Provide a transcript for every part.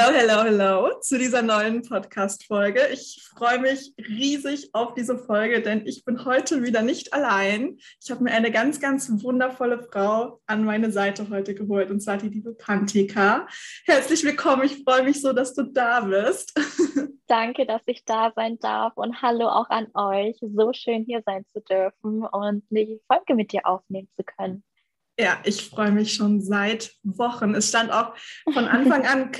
Hello, hello, hello zu dieser neuen Podcast-Folge. Ich freue mich riesig auf diese Folge, denn ich bin heute wieder nicht allein. Ich habe mir eine ganz, ganz wundervolle Frau an meine Seite heute geholt, und zwar die liebe Pantika. Herzlich willkommen. Ich freue mich so, dass du da bist. Danke, dass ich da sein darf und hallo auch an euch. So schön hier sein zu dürfen und die Folge mit dir aufnehmen zu können. Ja, ich freue mich schon seit Wochen. Es stand auch von Anfang an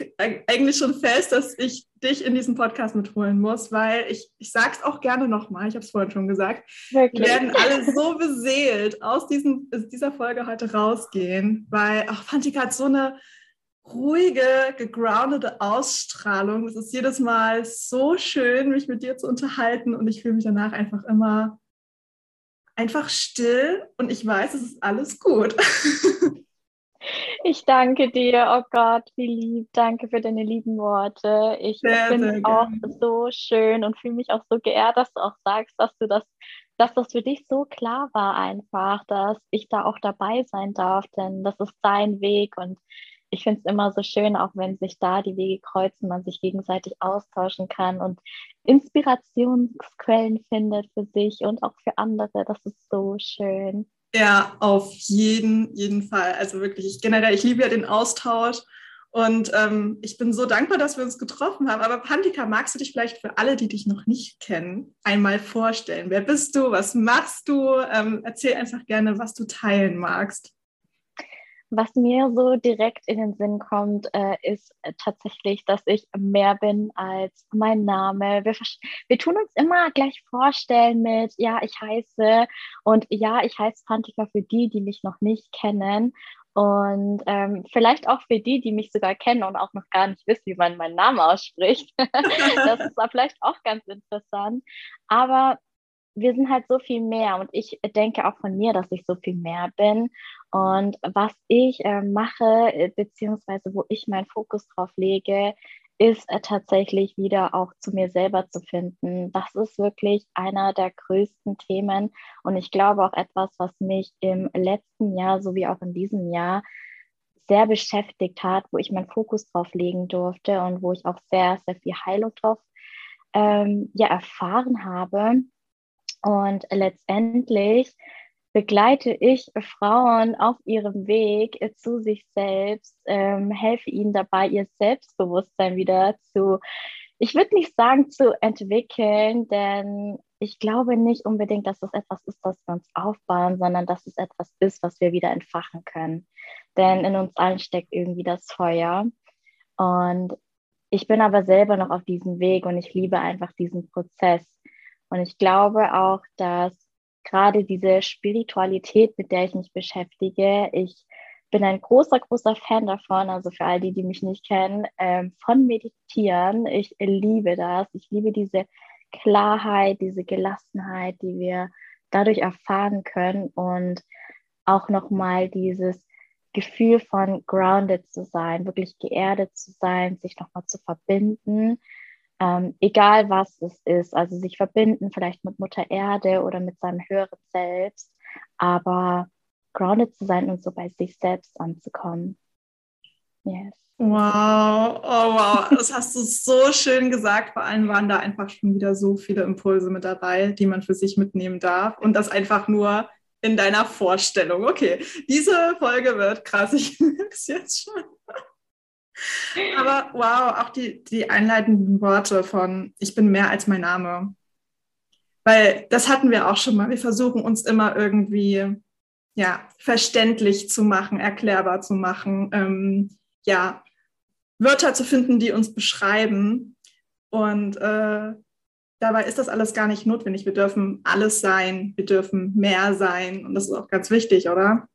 eigentlich schon fest, dass ich dich in diesen Podcast mitholen muss, weil ich, ich sage es auch gerne nochmal, ich habe es vorhin schon gesagt, Wirklich? wir werden alle so beseelt aus, diesem, aus dieser Folge heute rausgehen, weil auch Fantika hat so eine ruhige, gegroundete Ausstrahlung. Es ist jedes Mal so schön, mich mit dir zu unterhalten und ich fühle mich danach einfach immer einfach still und ich weiß, es ist alles gut. Ich danke dir, oh Gott, wie lieb. Danke für deine lieben Worte. Ich finde auch so schön und fühle mich auch so geehrt, dass du auch sagst, dass du das, dass das für dich so klar war einfach, dass ich da auch dabei sein darf, denn das ist dein Weg und ich finde es immer so schön, auch wenn sich da die Wege kreuzen, man sich gegenseitig austauschen kann und Inspirationsquellen findet für sich und auch für andere. Das ist so schön. Ja, auf jeden, jeden Fall. Also wirklich, ich generell, ich liebe ja den Austausch und ähm, ich bin so dankbar, dass wir uns getroffen haben. Aber Pantika, magst du dich vielleicht für alle, die dich noch nicht kennen, einmal vorstellen? Wer bist du? Was machst du? Ähm, erzähl einfach gerne, was du teilen magst. Was mir so direkt in den Sinn kommt, äh, ist äh, tatsächlich, dass ich mehr bin als mein Name. Wir, wir tun uns immer gleich vorstellen mit, ja, ich heiße und ja, ich heiße Pantika für die, die mich noch nicht kennen. Und ähm, vielleicht auch für die, die mich sogar kennen und auch noch gar nicht wissen, wie man meinen Namen ausspricht. das ist vielleicht auch ganz interessant. Aber wir sind halt so viel mehr und ich denke auch von mir, dass ich so viel mehr bin. Und was ich äh, mache, beziehungsweise wo ich meinen Fokus drauf lege, ist äh, tatsächlich wieder auch zu mir selber zu finden. Das ist wirklich einer der größten Themen und ich glaube auch etwas, was mich im letzten Jahr sowie auch in diesem Jahr sehr beschäftigt hat, wo ich meinen Fokus drauf legen durfte und wo ich auch sehr, sehr viel Heilung drauf ähm, ja, erfahren habe. Und letztendlich begleite ich Frauen auf ihrem Weg zu sich selbst, ähm, helfe ihnen dabei, ihr Selbstbewusstsein wieder zu, ich würde nicht sagen zu entwickeln, denn ich glaube nicht unbedingt, dass das etwas ist, das wir uns aufbauen, sondern dass es etwas ist, was wir wieder entfachen können. Denn in uns allen steckt irgendwie das Feuer. Und ich bin aber selber noch auf diesem Weg und ich liebe einfach diesen Prozess. Und ich glaube auch, dass gerade diese Spiritualität, mit der ich mich beschäftige, ich bin ein großer, großer Fan davon, also für all die, die mich nicht kennen, ähm, von Meditieren. Ich liebe das. Ich liebe diese Klarheit, diese Gelassenheit, die wir dadurch erfahren können und auch nochmal dieses Gefühl von grounded zu sein, wirklich geerdet zu sein, sich nochmal zu verbinden ähm, egal was es ist, also sich verbinden vielleicht mit Mutter Erde oder mit seinem höheren Selbst, aber grounded zu sein und so bei sich selbst anzukommen. Yes. Wow, oh wow, das hast du so schön gesagt. Vor allem waren da einfach schon wieder so viele Impulse mit dabei, die man für sich mitnehmen darf und das einfach nur in deiner Vorstellung. Okay, diese Folge wird krass, ich merke es jetzt schon. Aber wow, auch die, die einleitenden Worte von Ich bin mehr als mein Name. Weil das hatten wir auch schon mal. Wir versuchen uns immer irgendwie ja, verständlich zu machen, erklärbar zu machen, ähm, ja, Wörter zu finden, die uns beschreiben. Und äh, dabei ist das alles gar nicht notwendig. Wir dürfen alles sein, wir dürfen mehr sein. Und das ist auch ganz wichtig, oder?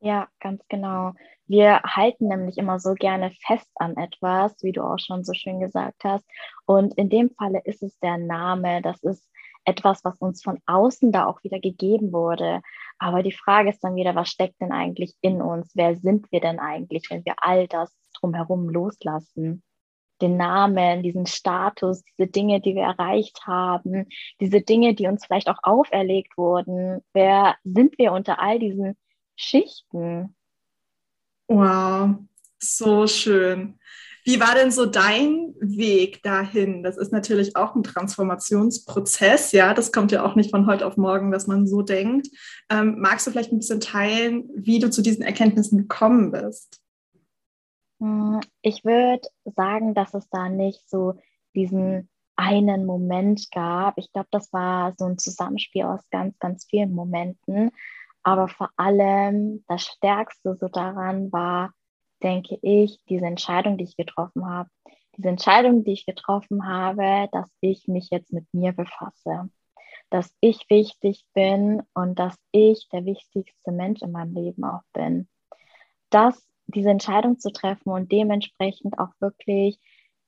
Ja, ganz genau. Wir halten nämlich immer so gerne fest an etwas, wie du auch schon so schön gesagt hast. Und in dem Falle ist es der Name. Das ist etwas, was uns von außen da auch wieder gegeben wurde. Aber die Frage ist dann wieder, was steckt denn eigentlich in uns? Wer sind wir denn eigentlich, wenn wir all das drumherum loslassen? Den Namen, diesen Status, diese Dinge, die wir erreicht haben, diese Dinge, die uns vielleicht auch auferlegt wurden. Wer sind wir unter all diesen Schichten? Wow, so schön. Wie war denn so dein Weg dahin? Das ist natürlich auch ein Transformationsprozess, ja. Das kommt ja auch nicht von heute auf morgen, dass man so denkt. Ähm, magst du vielleicht ein bisschen teilen, wie du zu diesen Erkenntnissen gekommen bist? Hm, ich würde sagen, dass es da nicht so diesen einen Moment gab. Ich glaube, das war so ein Zusammenspiel aus ganz, ganz vielen Momenten. Aber vor allem das Stärkste so daran war, denke ich, diese Entscheidung, die ich getroffen habe, diese Entscheidung, die ich getroffen habe, dass ich mich jetzt mit mir befasse, dass ich wichtig bin und dass ich der wichtigste Mensch in meinem Leben auch bin. Das, diese Entscheidung zu treffen und dementsprechend auch wirklich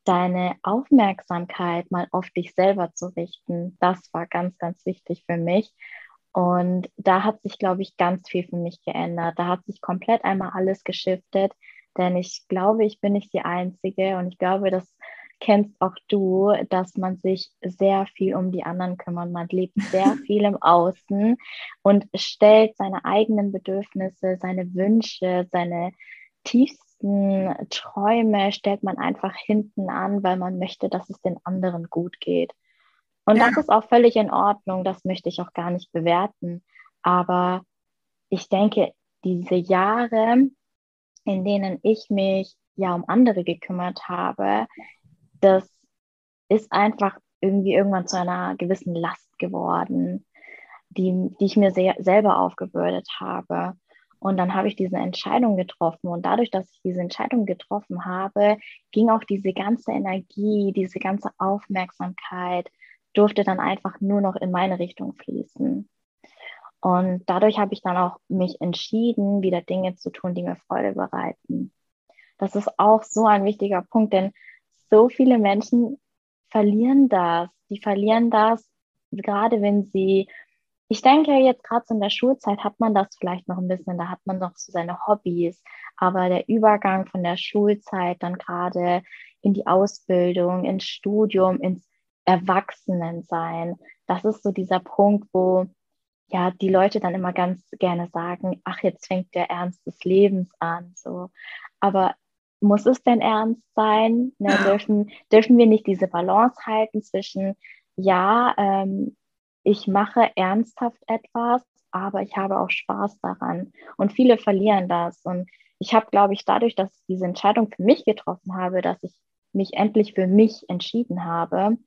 deine Aufmerksamkeit mal auf dich selber zu richten, das war ganz, ganz wichtig für mich. Und da hat sich, glaube ich, ganz viel für mich geändert. Da hat sich komplett einmal alles geschiftet. Denn ich glaube, ich bin nicht die Einzige und ich glaube, das kennst auch du, dass man sich sehr viel um die anderen kümmert. Man lebt sehr viel im Außen und stellt seine eigenen Bedürfnisse, seine Wünsche, seine tiefsten Träume, stellt man einfach hinten an, weil man möchte, dass es den anderen gut geht. Und ja. das ist auch völlig in Ordnung, das möchte ich auch gar nicht bewerten. Aber ich denke, diese Jahre, in denen ich mich ja um andere gekümmert habe, das ist einfach irgendwie irgendwann zu einer gewissen Last geworden, die, die ich mir sehr, selber aufgebürdet habe. Und dann habe ich diese Entscheidung getroffen. Und dadurch, dass ich diese Entscheidung getroffen habe, ging auch diese ganze Energie, diese ganze Aufmerksamkeit, durfte dann einfach nur noch in meine Richtung fließen. Und dadurch habe ich dann auch mich entschieden, wieder Dinge zu tun, die mir Freude bereiten. Das ist auch so ein wichtiger Punkt, denn so viele Menschen verlieren das. Die verlieren das, gerade wenn sie, ich denke jetzt gerade so in der Schulzeit hat man das vielleicht noch ein bisschen, da hat man noch so seine Hobbys, aber der Übergang von der Schulzeit dann gerade in die Ausbildung, ins Studium, ins Erwachsenensein, das ist so dieser Punkt, wo ja, die Leute dann immer ganz gerne sagen, ach, jetzt fängt der Ernst des Lebens an. So. Aber muss es denn ernst sein? Ne, dürfen, dürfen wir nicht diese Balance halten zwischen, ja, ähm, ich mache ernsthaft etwas, aber ich habe auch Spaß daran. Und viele verlieren das. Und ich habe, glaube ich, dadurch, dass ich diese Entscheidung für mich getroffen habe, dass ich mich endlich für mich entschieden habe,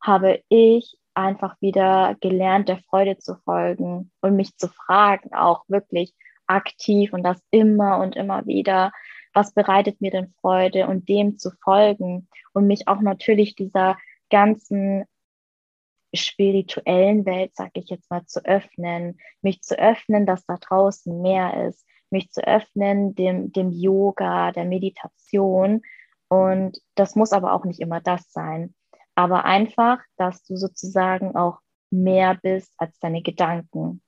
habe ich einfach wieder gelernt, der Freude zu folgen und mich zu fragen, auch wirklich aktiv und das immer und immer wieder, was bereitet mir denn Freude? Und dem zu folgen und mich auch natürlich dieser ganzen spirituellen Welt, sag ich jetzt mal, zu öffnen, mich zu öffnen, dass da draußen mehr ist, mich zu öffnen dem, dem Yoga, der Meditation. Und das muss aber auch nicht immer das sein aber einfach, dass du sozusagen auch mehr bist als deine Gedanken.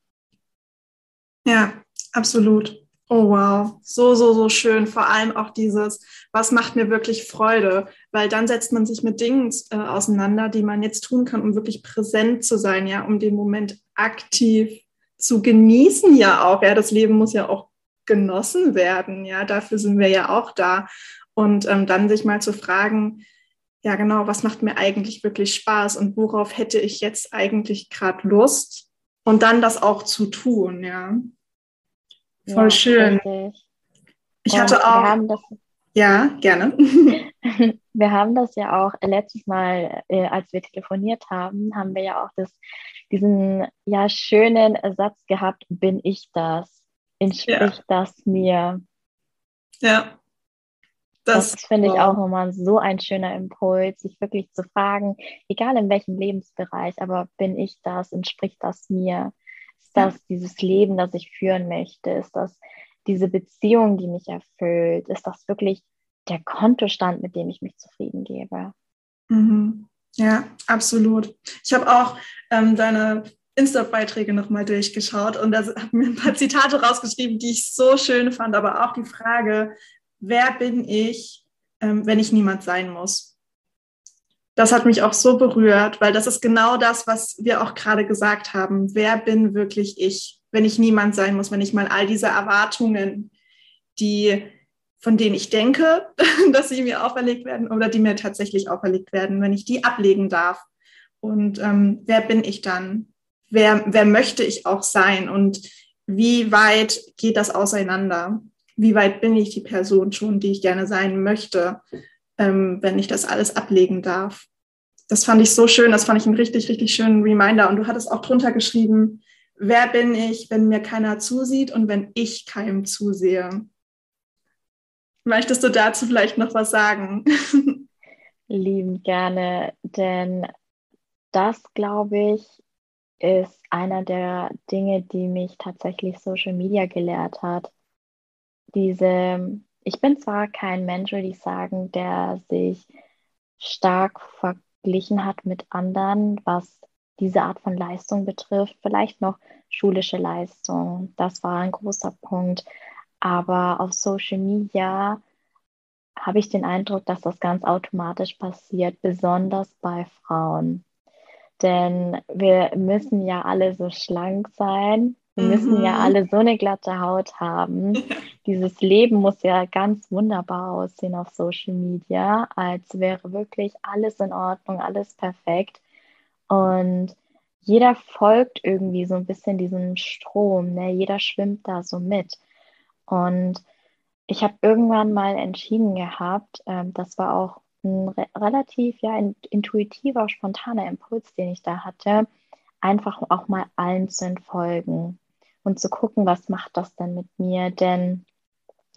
Ja, absolut. Oh wow, so, so, so schön. Vor allem auch dieses, was macht mir wirklich Freude? Weil dann setzt man sich mit Dingen äh, auseinander, die man jetzt tun kann, um wirklich präsent zu sein, ja, um den Moment aktiv zu genießen, ja auch. Ja, das Leben muss ja auch genossen werden, ja, dafür sind wir ja auch da. Und ähm, dann sich mal zu fragen, ja genau, was macht mir eigentlich wirklich Spaß und worauf hätte ich jetzt eigentlich gerade Lust und dann das auch zu tun, ja. Voll ja, schön. Richtig. Ich und hatte auch. Das, ja, gerne. wir haben das ja auch letztes Mal, äh, als wir telefoniert haben, haben wir ja auch das, diesen ja schönen Satz gehabt, bin ich das? entspricht ja. das mir? Ja. Das, das finde ich auch nochmal so ein schöner Impuls, sich wirklich zu fragen, egal in welchem Lebensbereich, aber bin ich das, entspricht das mir? Ist das ja. dieses Leben, das ich führen möchte? Ist das diese Beziehung, die mich erfüllt? Ist das wirklich der Kontostand, mit dem ich mich zufrieden gebe? Mhm. Ja, absolut. Ich habe auch ähm, deine Insta-Beiträge nochmal durchgeschaut und da habe mir ein paar Zitate rausgeschrieben, die ich so schön fand, aber auch die Frage, wer bin ich, ähm, wenn ich niemand sein muss? Das hat mich auch so berührt, weil das ist genau das, was wir auch gerade gesagt haben. Wer bin wirklich ich, wenn ich niemand sein muss, wenn ich mal all diese Erwartungen, die von denen ich denke, dass sie mir auferlegt werden oder die mir tatsächlich auferlegt werden, wenn ich die ablegen darf. Und ähm, wer bin ich dann? Wer, wer möchte ich auch sein? Und wie weit geht das auseinander? Wie weit bin ich die Person schon, die ich gerne sein möchte, ähm, wenn ich das alles ablegen darf. Das fand ich so schön, das fand ich einen richtig, richtig schönen Reminder. Und du hattest auch drunter geschrieben, wer bin ich, wenn mir keiner zusieht und wenn ich keinem zusehe. Möchtest du dazu vielleicht noch was sagen? Lieben gerne, denn das, glaube ich, ist einer der Dinge, die mich tatsächlich Social Media gelehrt hat diese, ich bin zwar kein Mensch, würde ich sagen, der sich stark verglichen hat mit anderen, was diese Art von Leistung betrifft, vielleicht noch schulische Leistung. Das war ein großer Punkt. Aber auf Social Media habe ich den Eindruck, dass das ganz automatisch passiert, besonders bei Frauen. Denn wir müssen ja alle so schlank sein wir müssen ja mhm. alle so eine glatte Haut haben. Dieses Leben muss ja ganz wunderbar aussehen auf Social Media, als wäre wirklich alles in Ordnung, alles perfekt. Und jeder folgt irgendwie so ein bisschen diesem Strom, ne? jeder schwimmt da so mit. Und ich habe irgendwann mal entschieden gehabt, ähm, das war auch ein re relativ ja, intuitiver, spontaner Impuls, den ich da hatte, einfach auch mal allen zu entfolgen und zu gucken, was macht das denn mit mir? Denn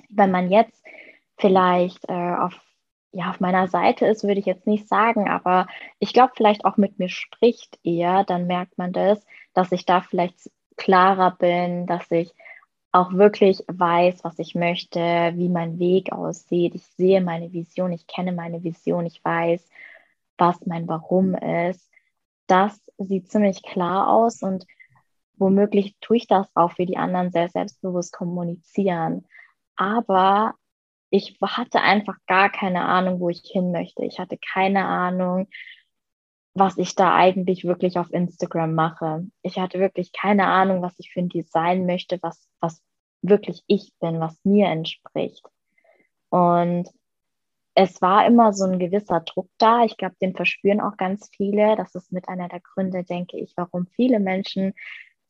wenn man jetzt vielleicht äh, auf, ja, auf meiner Seite ist, würde ich jetzt nicht sagen, aber ich glaube, vielleicht auch mit mir spricht eher, dann merkt man das, dass ich da vielleicht klarer bin, dass ich auch wirklich weiß, was ich möchte, wie mein Weg aussieht. Ich sehe meine Vision, ich kenne meine Vision, ich weiß, was mein Warum ist. Das sieht ziemlich klar aus und womöglich tue ich das auch für die anderen sehr selbstbewusst kommunizieren. Aber ich hatte einfach gar keine Ahnung, wo ich hin möchte. Ich hatte keine Ahnung, was ich da eigentlich wirklich auf Instagram mache. Ich hatte wirklich keine Ahnung, was ich für ein Design möchte, was, was wirklich ich bin, was mir entspricht. Und es war immer so ein gewisser Druck da. Ich glaube, den verspüren auch ganz viele. Das ist mit einer der Gründe, denke ich, warum viele Menschen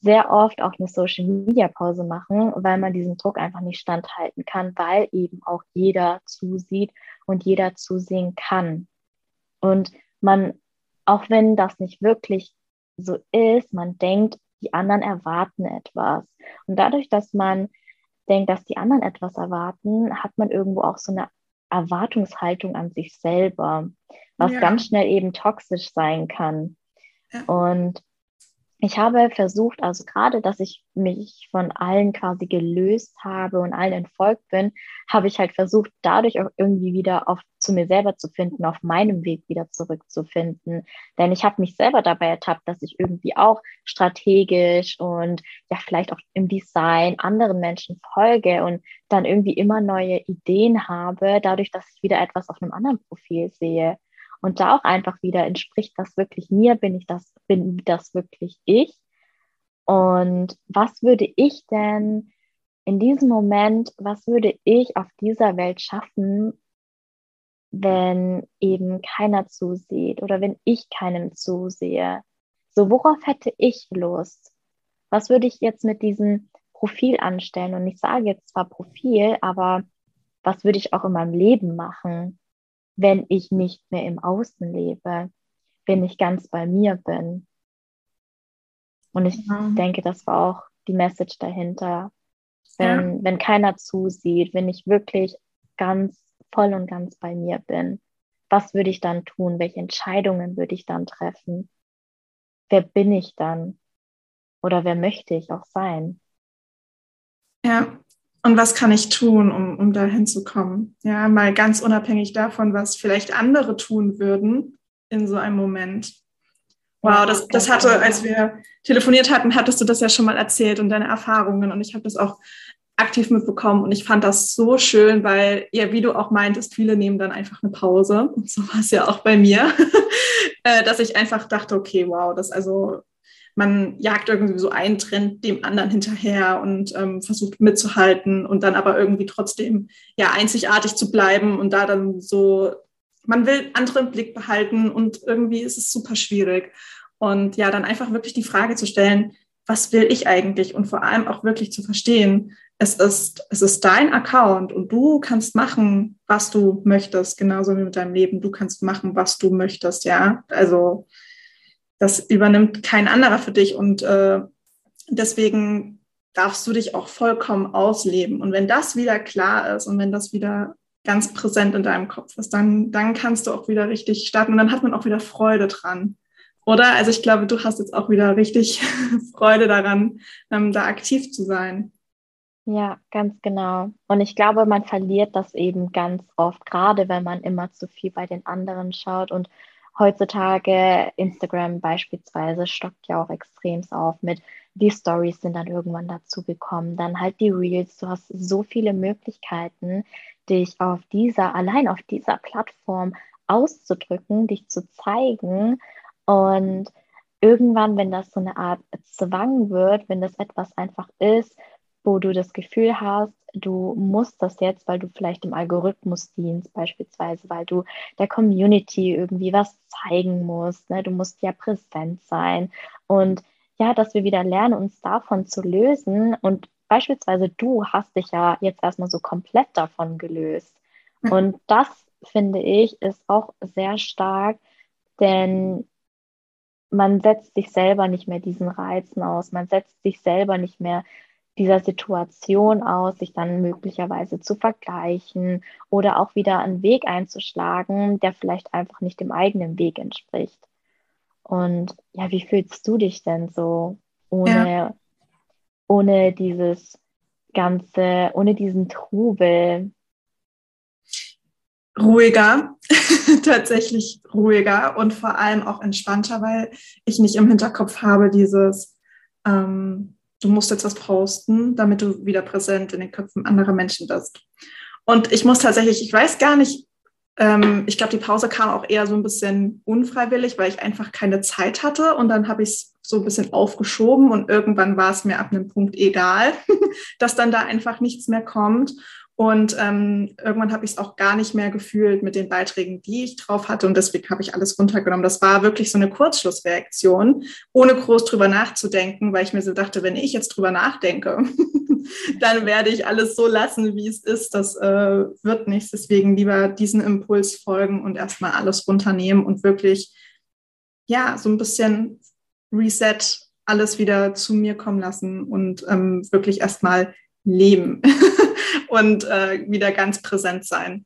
sehr oft auch eine Social Media Pause machen, weil man diesen Druck einfach nicht standhalten kann, weil eben auch jeder zusieht und jeder zusehen kann. Und man, auch wenn das nicht wirklich so ist, man denkt, die anderen erwarten etwas. Und dadurch, dass man denkt, dass die anderen etwas erwarten, hat man irgendwo auch so eine Erwartungshaltung an sich selber, was ja. ganz schnell eben toxisch sein kann. Ja. Und ich habe versucht, also gerade, dass ich mich von allen quasi gelöst habe und allen entfolgt bin, habe ich halt versucht, dadurch auch irgendwie wieder auf, zu mir selber zu finden, auf meinem Weg wieder zurückzufinden. Denn ich habe mich selber dabei ertappt, dass ich irgendwie auch strategisch und ja, vielleicht auch im Design anderen Menschen folge und dann irgendwie immer neue Ideen habe, dadurch, dass ich wieder etwas auf einem anderen Profil sehe. Und da auch einfach wieder entspricht das wirklich mir, bin ich das, bin das wirklich ich? Und was würde ich denn in diesem Moment, was würde ich auf dieser Welt schaffen, wenn eben keiner zusieht oder wenn ich keinem zusehe? So, worauf hätte ich Lust? Was würde ich jetzt mit diesem Profil anstellen? Und ich sage jetzt zwar Profil, aber was würde ich auch in meinem Leben machen? Wenn ich nicht mehr im Außen lebe, wenn ich ganz bei mir bin. Und ich ja. denke, das war auch die Message dahinter. wenn, ja. wenn keiner zusieht, wenn ich wirklich ganz voll und ganz bei mir bin. Was würde ich dann tun? Welche Entscheidungen würde ich dann treffen? Wer bin ich dann? Oder wer möchte ich auch sein? Ja, und was kann ich tun, um, um dahin zu kommen? Ja, mal ganz unabhängig davon, was vielleicht andere tun würden in so einem Moment. Wow, das, das hatte, als wir telefoniert hatten, hattest du das ja schon mal erzählt und deine Erfahrungen. Und ich habe das auch aktiv mitbekommen. Und ich fand das so schön, weil, ja, wie du auch meintest, viele nehmen dann einfach eine Pause. Und so war es ja auch bei mir, äh, dass ich einfach dachte, okay, wow, das also, man jagt irgendwie so einen Trend dem anderen hinterher und ähm, versucht mitzuhalten und dann aber irgendwie trotzdem ja einzigartig zu bleiben und da dann so man will andere im Blick behalten und irgendwie ist es super schwierig. Und ja, dann einfach wirklich die Frage zu stellen, was will ich eigentlich? Und vor allem auch wirklich zu verstehen, es ist, es ist dein Account und du kannst machen, was du möchtest, genauso wie mit deinem Leben. Du kannst machen, was du möchtest, ja. Also das übernimmt kein anderer für dich und äh, deswegen darfst du dich auch vollkommen ausleben. Und wenn das wieder klar ist und wenn das wieder ganz präsent in deinem Kopf ist, dann, dann kannst du auch wieder richtig starten und dann hat man auch wieder Freude dran. Oder? Also ich glaube, du hast jetzt auch wieder richtig Freude daran, ähm, da aktiv zu sein. Ja, ganz genau. Und ich glaube, man verliert das eben ganz oft, gerade wenn man immer zu viel bei den anderen schaut. Und heutzutage Instagram beispielsweise stockt ja auch extrem auf mit, die Stories sind dann irgendwann dazu gekommen, dann halt die Reels. Du hast so viele Möglichkeiten, dich auf dieser, allein auf dieser Plattform auszudrücken, dich zu zeigen. Und irgendwann, wenn das so eine Art Zwang wird, wenn das etwas einfach ist, wo du das Gefühl hast, du musst das jetzt, weil du vielleicht im Algorithmus dienst, beispielsweise, weil du der Community irgendwie was zeigen musst. Ne? Du musst ja präsent sein. Und ja, dass wir wieder lernen, uns davon zu lösen und beispielsweise du hast dich ja jetzt erstmal so komplett davon gelöst. Mhm. Und das finde ich ist auch sehr stark, denn man setzt sich selber nicht mehr diesen Reizen aus, man setzt sich selber nicht mehr dieser Situation aus, sich dann möglicherweise zu vergleichen oder auch wieder einen Weg einzuschlagen, der vielleicht einfach nicht dem eigenen Weg entspricht. Und ja, wie fühlst du dich denn so ohne ja ohne dieses ganze, ohne diesen Trubel? Ruhiger, tatsächlich ruhiger und vor allem auch entspannter, weil ich nicht im Hinterkopf habe dieses, ähm, du musst jetzt was posten, damit du wieder präsent in den Köpfen anderer Menschen bist. Und ich muss tatsächlich, ich weiß gar nicht, ähm, ich glaube, die Pause kam auch eher so ein bisschen unfreiwillig, weil ich einfach keine Zeit hatte und dann habe ich es so ein bisschen aufgeschoben und irgendwann war es mir ab einem Punkt egal, dass dann da einfach nichts mehr kommt. Und ähm, irgendwann habe ich es auch gar nicht mehr gefühlt mit den Beiträgen, die ich drauf hatte. Und deswegen habe ich alles runtergenommen. Das war wirklich so eine Kurzschlussreaktion, ohne groß drüber nachzudenken, weil ich mir so dachte, wenn ich jetzt drüber nachdenke, dann werde ich alles so lassen, wie es ist. Das äh, wird nichts. Deswegen lieber diesen Impuls folgen und erstmal alles runternehmen und wirklich, ja, so ein bisschen Reset, alles wieder zu mir kommen lassen und ähm, wirklich erstmal leben und äh, wieder ganz präsent sein.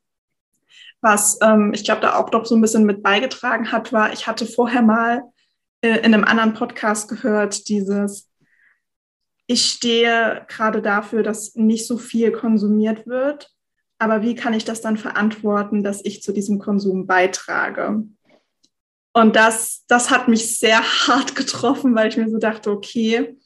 Was ähm, ich glaube, da auch doch so ein bisschen mit beigetragen hat, war, ich hatte vorher mal äh, in einem anderen Podcast gehört, dieses, ich stehe gerade dafür, dass nicht so viel konsumiert wird, aber wie kann ich das dann verantworten, dass ich zu diesem Konsum beitrage? Und das, das hat mich sehr hart getroffen, weil ich mir so dachte, okay,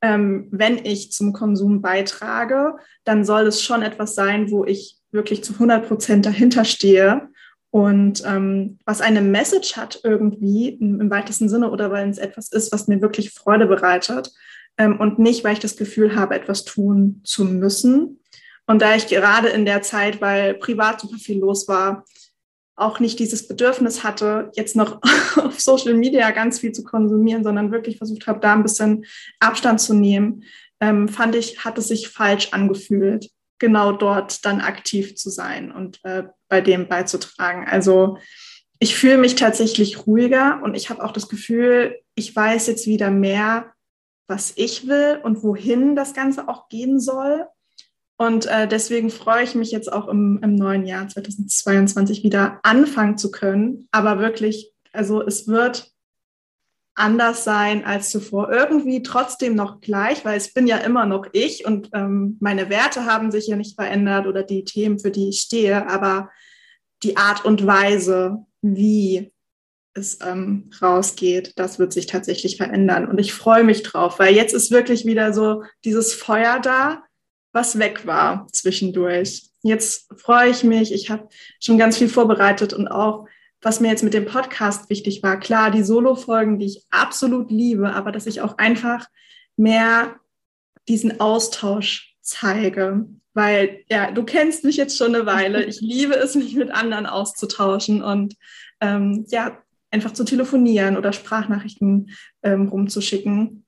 ähm, wenn ich zum Konsum beitrage, dann soll es schon etwas sein, wo ich wirklich zu 100 Prozent dahinter stehe und ähm, was eine Message hat irgendwie im, weitesten Sinne oder weil es etwas ist, was mir wirklich Freude bereitet ähm, und nicht, weil ich das Gefühl habe, etwas tun zu müssen. Und da ich gerade in der Zeit, weil privat super viel los war, auch nicht dieses Bedürfnis hatte, jetzt noch auf Social Media ganz viel zu konsumieren, sondern wirklich versucht habe, da ein bisschen Abstand zu nehmen, ähm, fand ich, hat es sich falsch angefühlt, genau dort dann aktiv zu sein und äh, bei dem beizutragen. Also ich fühle mich tatsächlich ruhiger und ich habe auch das Gefühl, ich weiß jetzt wieder mehr, was ich will und wohin das Ganze auch gehen soll. Und äh, deswegen freue ich mich jetzt auch im, im neuen Jahr 2022 wieder anfangen zu können. Aber wirklich, also es wird anders sein als zuvor. Irgendwie trotzdem noch gleich, weil es bin ja immer noch ich und ähm, meine Werte haben sich ja nicht verändert oder die Themen, für die ich stehe, aber die Art und Weise, wie es ähm, rausgeht, das wird sich tatsächlich verändern. Und ich freue mich drauf, weil jetzt ist wirklich wieder so dieses Feuer da, was weg war zwischendurch. Jetzt freue ich mich. Ich habe schon ganz viel vorbereitet und auch, was mir jetzt mit dem Podcast wichtig war, klar, die Solo-Folgen, die ich absolut liebe, aber dass ich auch einfach mehr diesen Austausch zeige. Weil, ja, du kennst mich jetzt schon eine Weile. Ich liebe es, mich mit anderen auszutauschen und ähm, ja, einfach zu telefonieren oder Sprachnachrichten ähm, rumzuschicken.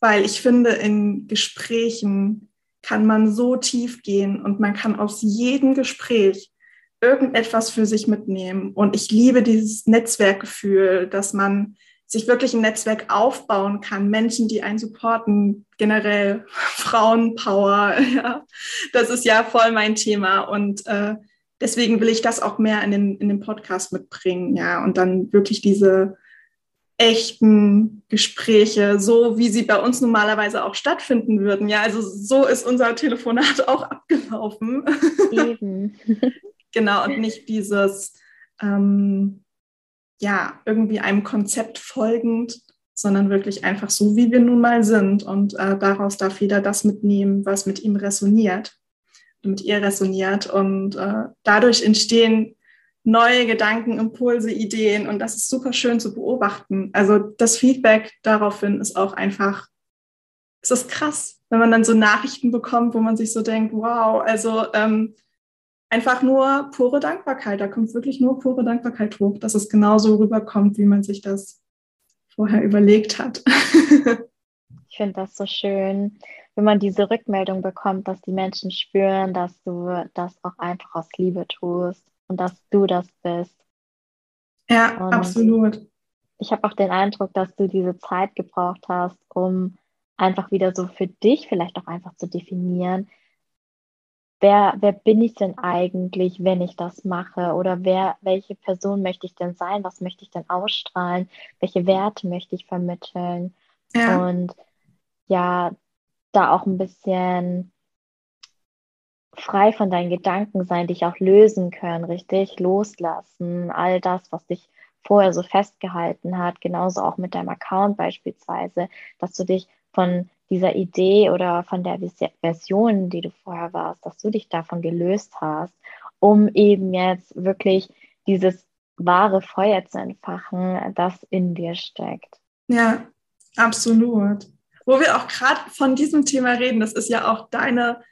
Weil ich finde, in Gesprächen kann man so tief gehen und man kann aus jedem Gespräch irgendetwas für sich mitnehmen. Und ich liebe dieses Netzwerkgefühl, dass man sich wirklich ein Netzwerk aufbauen kann, Menschen, die einen supporten, generell Frauenpower, ja, das ist ja voll mein Thema. Und äh, deswegen will ich das auch mehr in den, in den Podcast mitbringen, ja, und dann wirklich diese echten Gespräche, so wie sie bei uns normalerweise auch stattfinden würden. Ja, also so ist unser Telefonat auch abgelaufen. Eben. genau, und nicht dieses, ähm, ja, irgendwie einem Konzept folgend, sondern wirklich einfach so, wie wir nun mal sind. Und äh, daraus darf jeder das mitnehmen, was mit ihm resoniert, mit ihr resoniert. Und äh, dadurch entstehen neue Gedanken, Impulse, Ideen. Und das ist super schön zu beobachten. Also das Feedback daraufhin ist auch einfach, es ist krass, wenn man dann so Nachrichten bekommt, wo man sich so denkt, wow, also ähm, einfach nur pure Dankbarkeit. Da kommt wirklich nur pure Dankbarkeit hoch, dass es genauso rüberkommt, wie man sich das vorher überlegt hat. ich finde das so schön, wenn man diese Rückmeldung bekommt, dass die Menschen spüren, dass du das auch einfach aus Liebe tust und dass du das bist. Ja, und absolut. Ich habe auch den Eindruck, dass du diese Zeit gebraucht hast, um einfach wieder so für dich vielleicht auch einfach zu definieren, wer, wer bin ich denn eigentlich, wenn ich das mache? Oder wer, welche Person möchte ich denn sein? Was möchte ich denn ausstrahlen? Welche Werte möchte ich vermitteln? Ja. Und ja, da auch ein bisschen frei von deinen Gedanken sein, dich auch lösen können, richtig loslassen, all das, was dich vorher so festgehalten hat, genauso auch mit deinem Account beispielsweise, dass du dich von dieser Idee oder von der Version, die du vorher warst, dass du dich davon gelöst hast, um eben jetzt wirklich dieses wahre Feuer zu entfachen, das in dir steckt. Ja, absolut. Wo wir auch gerade von diesem Thema reden, das ist ja auch deine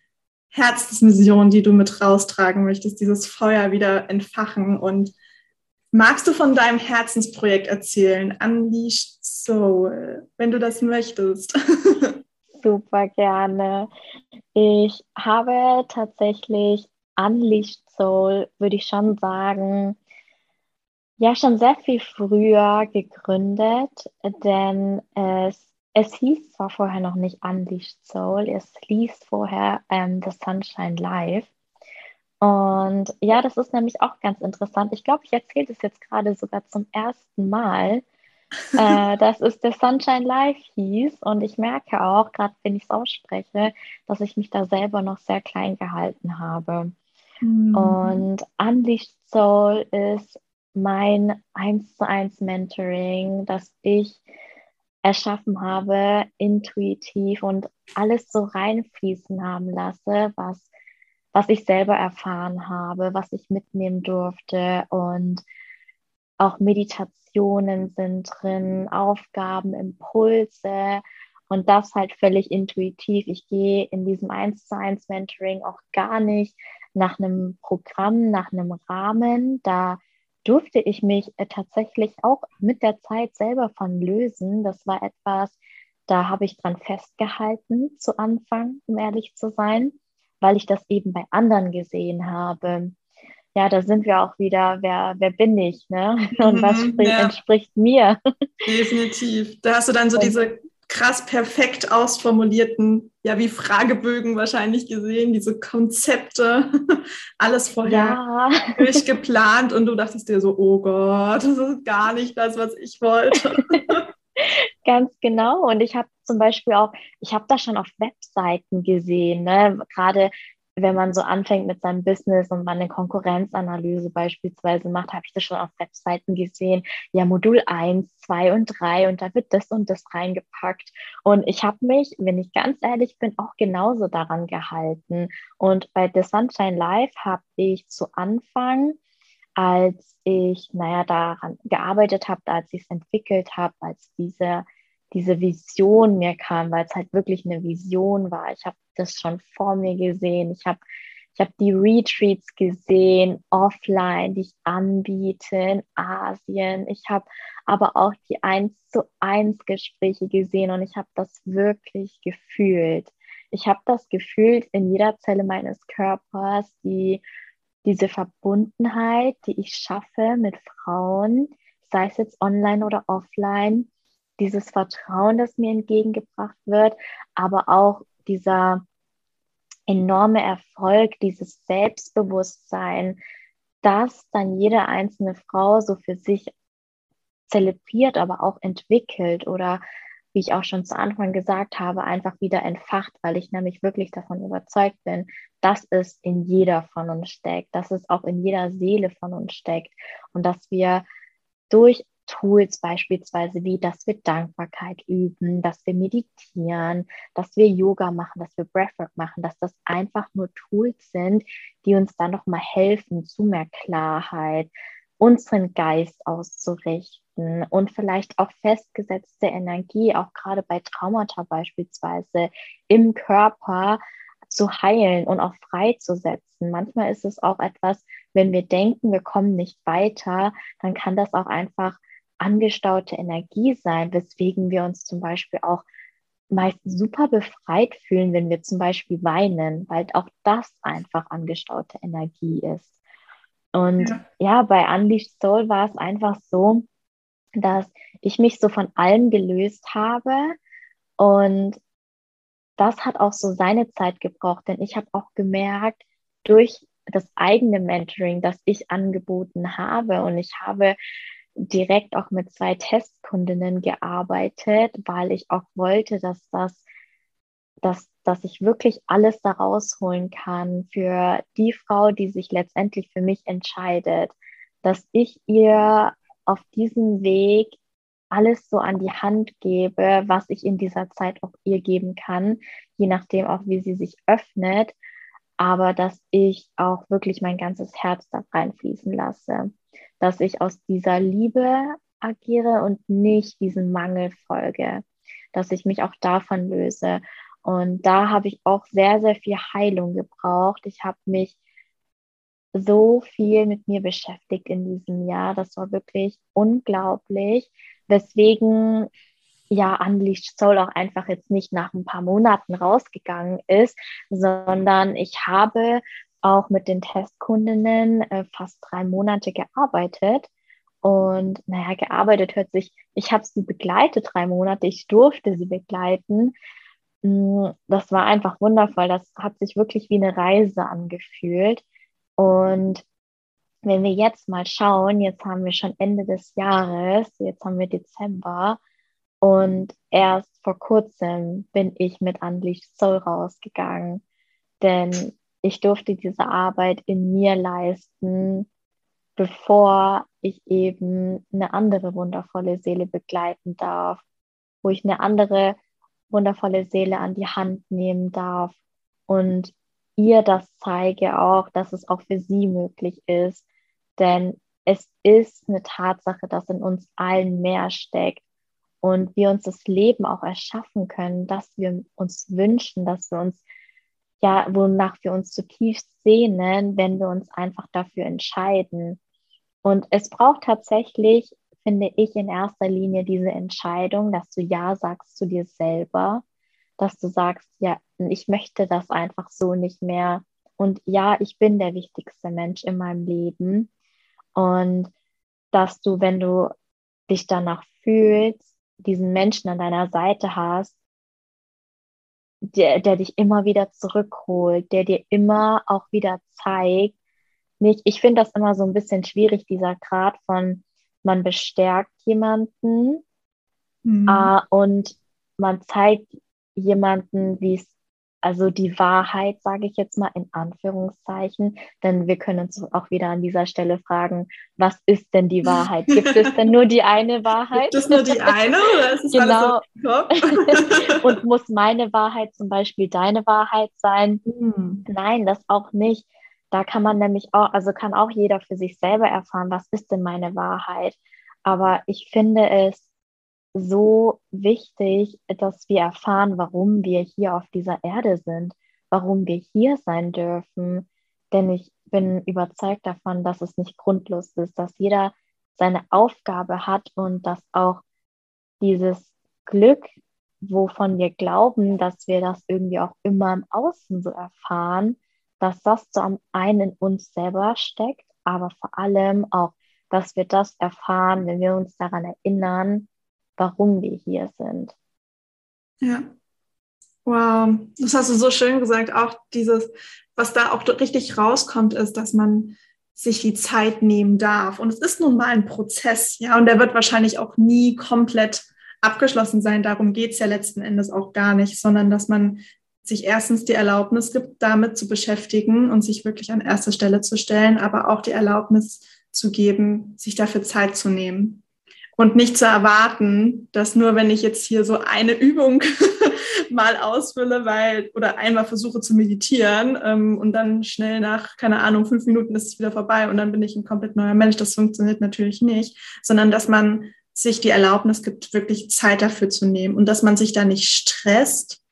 Herzensmission, die du mit raustragen möchtest, dieses Feuer wieder entfachen. Und magst du von deinem Herzensprojekt erzählen, Unleashed Soul, wenn du das möchtest? super gerne. Ich habe tatsächlich Unleashed Soul, würde ich schon sagen, ja, schon sehr viel früher gegründet, denn es, es hieß zwar vorher noch nicht Unleashed Soul, es hieß vorher ähm, The Sunshine Live. Und ja, das ist nämlich auch ganz interessant. Ich glaube, ich erzähle das jetzt gerade sogar zum ersten Mal, äh, dass es der Sunshine Live hieß. Und ich merke auch, gerade wenn ich es ausspreche, dass ich mich da selber noch sehr klein gehalten habe. Mhm. Und Unleashed Soul ist mein 1 zu 1 Mentoring, das ich erschaffen habe, intuitiv und alles so reinfließen haben lasse, was, was ich selber erfahren habe, was ich mitnehmen durfte und auch Meditationen sind drin, Aufgaben, Impulse und das halt völlig intuitiv. Ich gehe in diesem 1 zu 1 Mentoring auch gar nicht nach einem Programm, nach einem Rahmen. Da durfte ich mich äh, tatsächlich auch mit der Zeit selber von lösen. Das war etwas, da habe ich dran festgehalten zu Anfang, um ehrlich zu sein, weil ich das eben bei anderen gesehen habe ja, da sind wir auch wieder, wer, wer bin ich, ne? Und was mhm, ja. entspricht mir? Definitiv. Da hast du dann so diese krass perfekt ausformulierten, ja, wie Fragebögen wahrscheinlich gesehen, diese Konzepte, alles vorher ja. durchgeplant und du dachtest dir so, oh Gott, das ist gar nicht das, was ich wollte. Ganz genau. Und ich habe zum Beispiel auch, ich habe das schon auf Webseiten gesehen, ne? gerade wenn man so anfängt mit seinem Business und man eine Konkurrenzanalyse beispielsweise macht, habe ich das schon auf Webseiten gesehen. Ja, Modul 1, 2 und 3 und da wird das und das reingepackt. Und ich habe mich, wenn ich ganz ehrlich bin, auch genauso daran gehalten. Und bei The Sunshine Live habe ich zu Anfang, als ich, naja, daran gearbeitet habe, als ich es entwickelt habe, als diese diese Vision mir kam, weil es halt wirklich eine Vision war. Ich habe das schon vor mir gesehen. Ich habe ich hab die Retreats gesehen, offline, die ich anbiete in Asien. Ich habe aber auch die 1 zu 1 Gespräche gesehen und ich habe das wirklich gefühlt. Ich habe das gefühlt in jeder Zelle meines Körpers, die, diese Verbundenheit, die ich schaffe mit Frauen, sei es jetzt online oder offline, dieses Vertrauen, das mir entgegengebracht wird, aber auch dieser enorme Erfolg, dieses Selbstbewusstsein, das dann jede einzelne Frau so für sich zelebriert, aber auch entwickelt oder wie ich auch schon zu Anfang gesagt habe, einfach wieder entfacht, weil ich nämlich wirklich davon überzeugt bin, dass es in jeder von uns steckt, dass es auch in jeder Seele von uns steckt und dass wir durch Tools beispielsweise wie, dass wir Dankbarkeit üben, dass wir meditieren, dass wir Yoga machen, dass wir Breathwork machen, dass das einfach nur Tools sind, die uns dann nochmal helfen zu mehr Klarheit, unseren Geist auszurichten und vielleicht auch festgesetzte Energie, auch gerade bei Traumata beispielsweise im Körper zu heilen und auch freizusetzen. Manchmal ist es auch etwas, wenn wir denken, wir kommen nicht weiter, dann kann das auch einfach angestaute Energie sein, weswegen wir uns zum Beispiel auch meist super befreit fühlen, wenn wir zum Beispiel weinen, weil auch das einfach angestaute Energie ist. Und ja, ja bei Unleashed Soul war es einfach so, dass ich mich so von allem gelöst habe und das hat auch so seine Zeit gebraucht, denn ich habe auch gemerkt, durch das eigene Mentoring, das ich angeboten habe und ich habe direkt auch mit zwei Testkundinnen gearbeitet, weil ich auch wollte, dass das, dass, dass ich wirklich alles da rausholen kann für die Frau, die sich letztendlich für mich entscheidet, dass ich ihr auf diesem Weg alles so an die Hand gebe, was ich in dieser Zeit auch ihr geben kann, je nachdem auch, wie sie sich öffnet, aber dass ich auch wirklich mein ganzes Herz da reinfließen lasse dass ich aus dieser Liebe agiere und nicht diesem Mangel folge, dass ich mich auch davon löse. Und da habe ich auch sehr, sehr viel Heilung gebraucht. Ich habe mich so viel mit mir beschäftigt in diesem Jahr. Das war wirklich unglaublich, weswegen ja Unleashed Soul auch einfach jetzt nicht nach ein paar Monaten rausgegangen ist, sondern ich habe auch mit den Testkundinnen äh, fast drei Monate gearbeitet. Und naja, gearbeitet hört sich, ich habe sie begleitet drei Monate, ich durfte sie begleiten. Mm, das war einfach wundervoll. Das hat sich wirklich wie eine Reise angefühlt. Und wenn wir jetzt mal schauen, jetzt haben wir schon Ende des Jahres, jetzt haben wir Dezember und erst vor kurzem bin ich mit Unleashed Soul rausgegangen. Denn ich durfte diese Arbeit in mir leisten, bevor ich eben eine andere wundervolle Seele begleiten darf, wo ich eine andere wundervolle Seele an die Hand nehmen darf und ihr das zeige auch, dass es auch für sie möglich ist. Denn es ist eine Tatsache, dass in uns allen mehr steckt und wir uns das Leben auch erschaffen können, dass wir uns wünschen, dass wir uns ja, wonach wir uns zutiefst sehnen, wenn wir uns einfach dafür entscheiden. Und es braucht tatsächlich, finde ich, in erster Linie diese Entscheidung, dass du Ja sagst zu dir selber, dass du sagst, ja, ich möchte das einfach so nicht mehr. Und ja, ich bin der wichtigste Mensch in meinem Leben. Und dass du, wenn du dich danach fühlst, diesen Menschen an deiner Seite hast, der, der dich immer wieder zurückholt, der dir immer auch wieder zeigt, nicht, ich finde das immer so ein bisschen schwierig, dieser Grad von, man bestärkt jemanden mhm. äh, und man zeigt jemanden, wie es also die Wahrheit, sage ich jetzt mal in Anführungszeichen, denn wir können uns auch wieder an dieser Stelle fragen, was ist denn die Wahrheit? Gibt es denn nur die eine Wahrheit? Gibt es nur die eine oder ist es genau. alles Und muss meine Wahrheit zum Beispiel deine Wahrheit sein? Hm. Nein, das auch nicht. Da kann man nämlich auch, also kann auch jeder für sich selber erfahren, was ist denn meine Wahrheit? Aber ich finde es so wichtig, dass wir erfahren, warum wir hier auf dieser Erde sind, warum wir hier sein dürfen. Denn ich bin überzeugt davon, dass es nicht grundlos ist, dass jeder seine Aufgabe hat und dass auch dieses Glück, wovon wir glauben, dass wir das irgendwie auch immer im Außen so erfahren, dass das so am einen in uns selber steckt, aber vor allem auch, dass wir das erfahren, wenn wir uns daran erinnern, warum wir hier sind. Ja. Wow, das hast du so schön gesagt. Auch dieses, was da auch richtig rauskommt, ist, dass man sich die Zeit nehmen darf. Und es ist nun mal ein Prozess, ja, und der wird wahrscheinlich auch nie komplett abgeschlossen sein. Darum geht es ja letzten Endes auch gar nicht, sondern dass man sich erstens die Erlaubnis gibt, damit zu beschäftigen und sich wirklich an erste Stelle zu stellen, aber auch die Erlaubnis zu geben, sich dafür Zeit zu nehmen und nicht zu erwarten, dass nur wenn ich jetzt hier so eine Übung mal ausfülle, weil oder einmal versuche zu meditieren ähm, und dann schnell nach, keine Ahnung, fünf Minuten ist es wieder vorbei und dann bin ich ein komplett neuer Mensch. Das funktioniert natürlich nicht, sondern dass man sich die Erlaubnis gibt, wirklich Zeit dafür zu nehmen und dass man sich da nicht stresst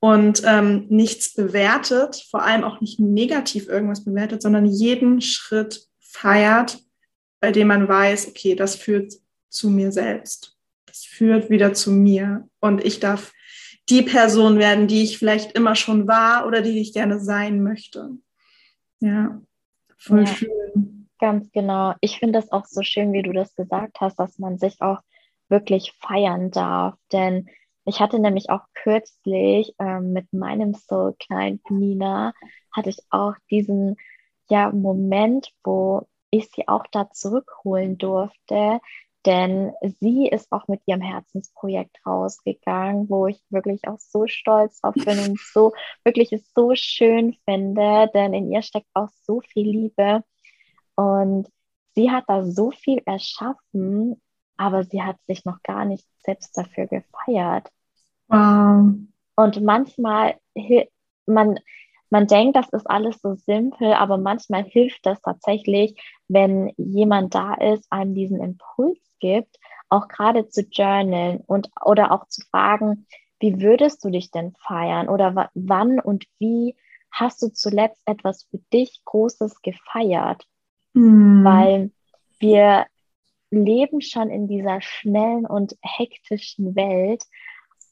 und ähm, nichts bewertet, vor allem auch nicht negativ irgendwas bewertet, sondern jeden Schritt feiert, bei dem man weiß, okay, das führt zu mir selbst. Das führt wieder zu mir. Und ich darf die Person werden, die ich vielleicht immer schon war oder die ich gerne sein möchte. Ja, voll ja, schön. Ganz genau. Ich finde es auch so schön, wie du das gesagt hast, dass man sich auch wirklich feiern darf. Denn ich hatte nämlich auch kürzlich ähm, mit meinem Soul Client Nina, hatte ich auch diesen ja, Moment, wo ich sie auch da zurückholen durfte, denn sie ist auch mit ihrem Herzensprojekt rausgegangen, wo ich wirklich auch so stolz auf bin und so wirklich es so schön finde, denn in ihr steckt auch so viel Liebe. Und sie hat da so viel erschaffen, aber sie hat sich noch gar nicht selbst dafür gefeiert. Wow. Und manchmal, man, man denkt, das ist alles so simpel, aber manchmal hilft das tatsächlich, wenn jemand da ist, einem diesen Impuls gibt, auch gerade zu journalen und oder auch zu fragen, wie würdest du dich denn feiern oder wann und wie hast du zuletzt etwas für dich Großes gefeiert? Mhm. Weil wir leben schon in dieser schnellen und hektischen Welt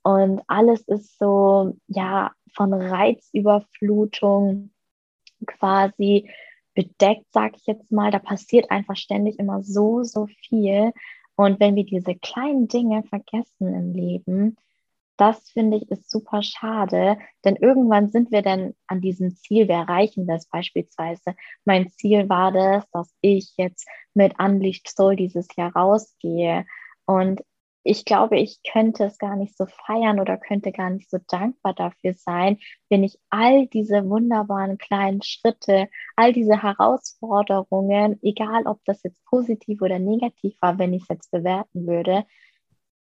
und alles ist so, ja, von Reizüberflutung quasi bedeckt, sag ich jetzt mal. Da passiert einfach ständig immer so, so viel. Und wenn wir diese kleinen Dinge vergessen im Leben, das finde ich ist super schade, denn irgendwann sind wir dann an diesem Ziel, wir erreichen das beispielsweise. Mein Ziel war das, dass ich jetzt mit Unleashed Soul dieses Jahr rausgehe. Und ich glaube, ich könnte es gar nicht so feiern oder könnte gar nicht so dankbar dafür sein, wenn ich all diese wunderbaren kleinen Schritte, all diese Herausforderungen, egal ob das jetzt positiv oder negativ war, wenn ich es jetzt bewerten würde,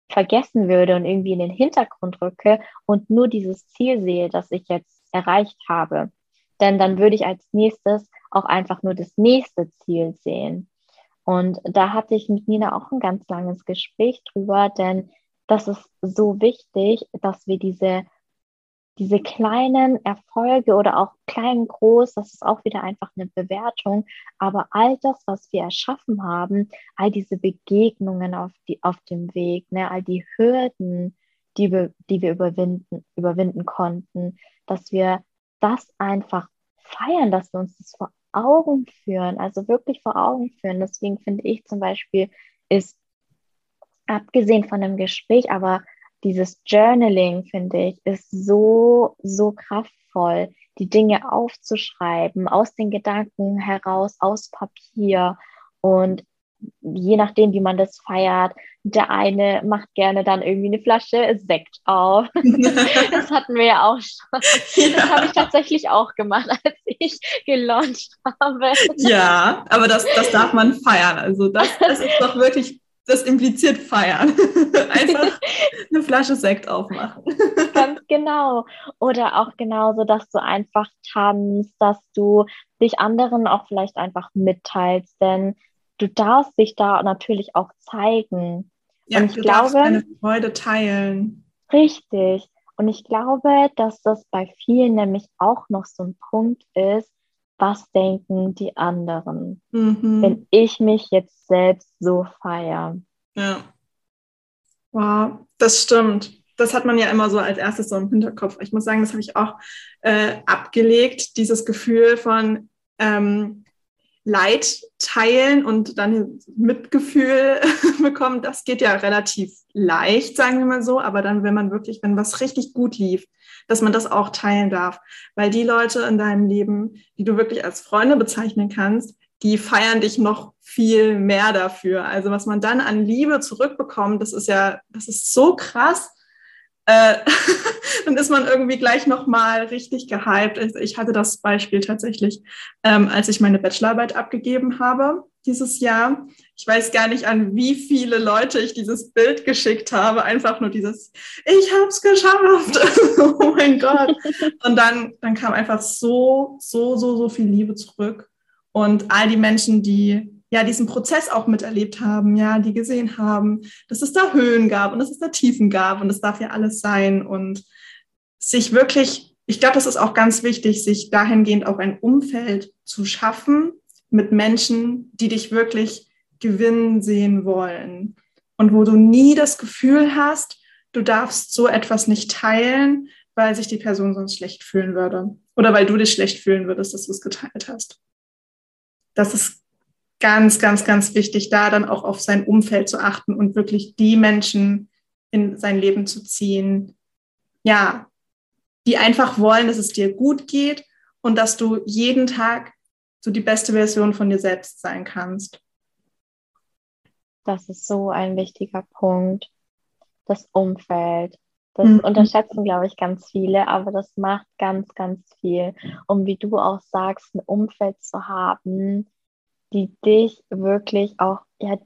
vergessen würde und irgendwie in den Hintergrund rücke und nur dieses Ziel sehe, das ich jetzt erreicht habe. Denn dann würde ich als nächstes auch einfach nur das nächste Ziel sehen. Und da hatte ich mit Nina auch ein ganz langes Gespräch drüber, denn das ist so wichtig, dass wir diese, diese kleinen Erfolge oder auch klein, groß, das ist auch wieder einfach eine Bewertung, aber all das, was wir erschaffen haben, all diese Begegnungen auf, die, auf dem Weg, ne, all die Hürden, die wir, die wir überwinden, überwinden konnten, dass wir das einfach feiern, dass wir uns das vor Augen führen, also wirklich vor Augen führen. Deswegen finde ich zum Beispiel, ist abgesehen von dem Gespräch, aber dieses Journaling, finde ich, ist so, so kraftvoll, die Dinge aufzuschreiben, aus den Gedanken heraus, aus Papier. Und je nachdem, wie man das feiert, der eine macht gerne dann irgendwie eine Flasche Sekt auf. das hatten wir ja auch schon. Ja. Das habe ich tatsächlich auch gemacht, als ich gelauncht habe. Ja, aber das, das darf man feiern. Also das, das ist doch wirklich das impliziert feiern. Einfach eine Flasche Sekt aufmachen. Ganz genau. Oder auch genauso, dass du einfach tanzt, dass du dich anderen auch vielleicht einfach mitteilst, denn du darfst dich da natürlich auch zeigen. Ja, und ich du glaube, deine Freude teilen. Richtig. Und ich glaube, dass das bei vielen nämlich auch noch so ein Punkt ist, was denken die anderen, mhm. wenn ich mich jetzt selbst so feiere. Ja. Wow, das stimmt. Das hat man ja immer so als erstes so im Hinterkopf. Ich muss sagen, das habe ich auch äh, abgelegt, dieses Gefühl von ähm, Leid teilen und dann Mitgefühl bekommen. Das geht ja relativ leicht, sagen wir mal so. Aber dann, wenn man wirklich, wenn was richtig gut lief, dass man das auch teilen darf. Weil die Leute in deinem Leben, die du wirklich als Freunde bezeichnen kannst, die feiern dich noch viel mehr dafür. Also was man dann an Liebe zurückbekommt, das ist ja, das ist so krass. Äh, dann ist man irgendwie gleich nochmal richtig gehypt. Ich hatte das Beispiel tatsächlich, ähm, als ich meine Bachelorarbeit abgegeben habe dieses Jahr. Ich weiß gar nicht, an wie viele Leute ich dieses Bild geschickt habe. Einfach nur dieses, ich habe es geschafft. oh mein Gott. Und dann, dann kam einfach so, so, so, so viel Liebe zurück. Und all die Menschen, die ja diesen Prozess auch miterlebt haben, ja, die gesehen haben, dass es da Höhen gab und dass es da Tiefen gab und es darf ja alles sein und sich wirklich, ich glaube, das ist auch ganz wichtig, sich dahingehend auch ein Umfeld zu schaffen, mit Menschen, die dich wirklich gewinnen sehen wollen und wo du nie das Gefühl hast, du darfst so etwas nicht teilen, weil sich die Person sonst schlecht fühlen würde oder weil du dich schlecht fühlen würdest, dass du es geteilt hast. Das ist ganz, ganz, ganz wichtig, da dann auch auf sein Umfeld zu achten und wirklich die Menschen in sein Leben zu ziehen, ja, die einfach wollen, dass es dir gut geht und dass du jeden Tag so die beste Version von dir selbst sein kannst. Das ist so ein wichtiger Punkt. Das Umfeld. Das mhm. unterschätzen, glaube ich, ganz viele, aber das macht ganz, ganz viel. Um wie du auch sagst, ein Umfeld zu haben, die dich wirklich auch, ja,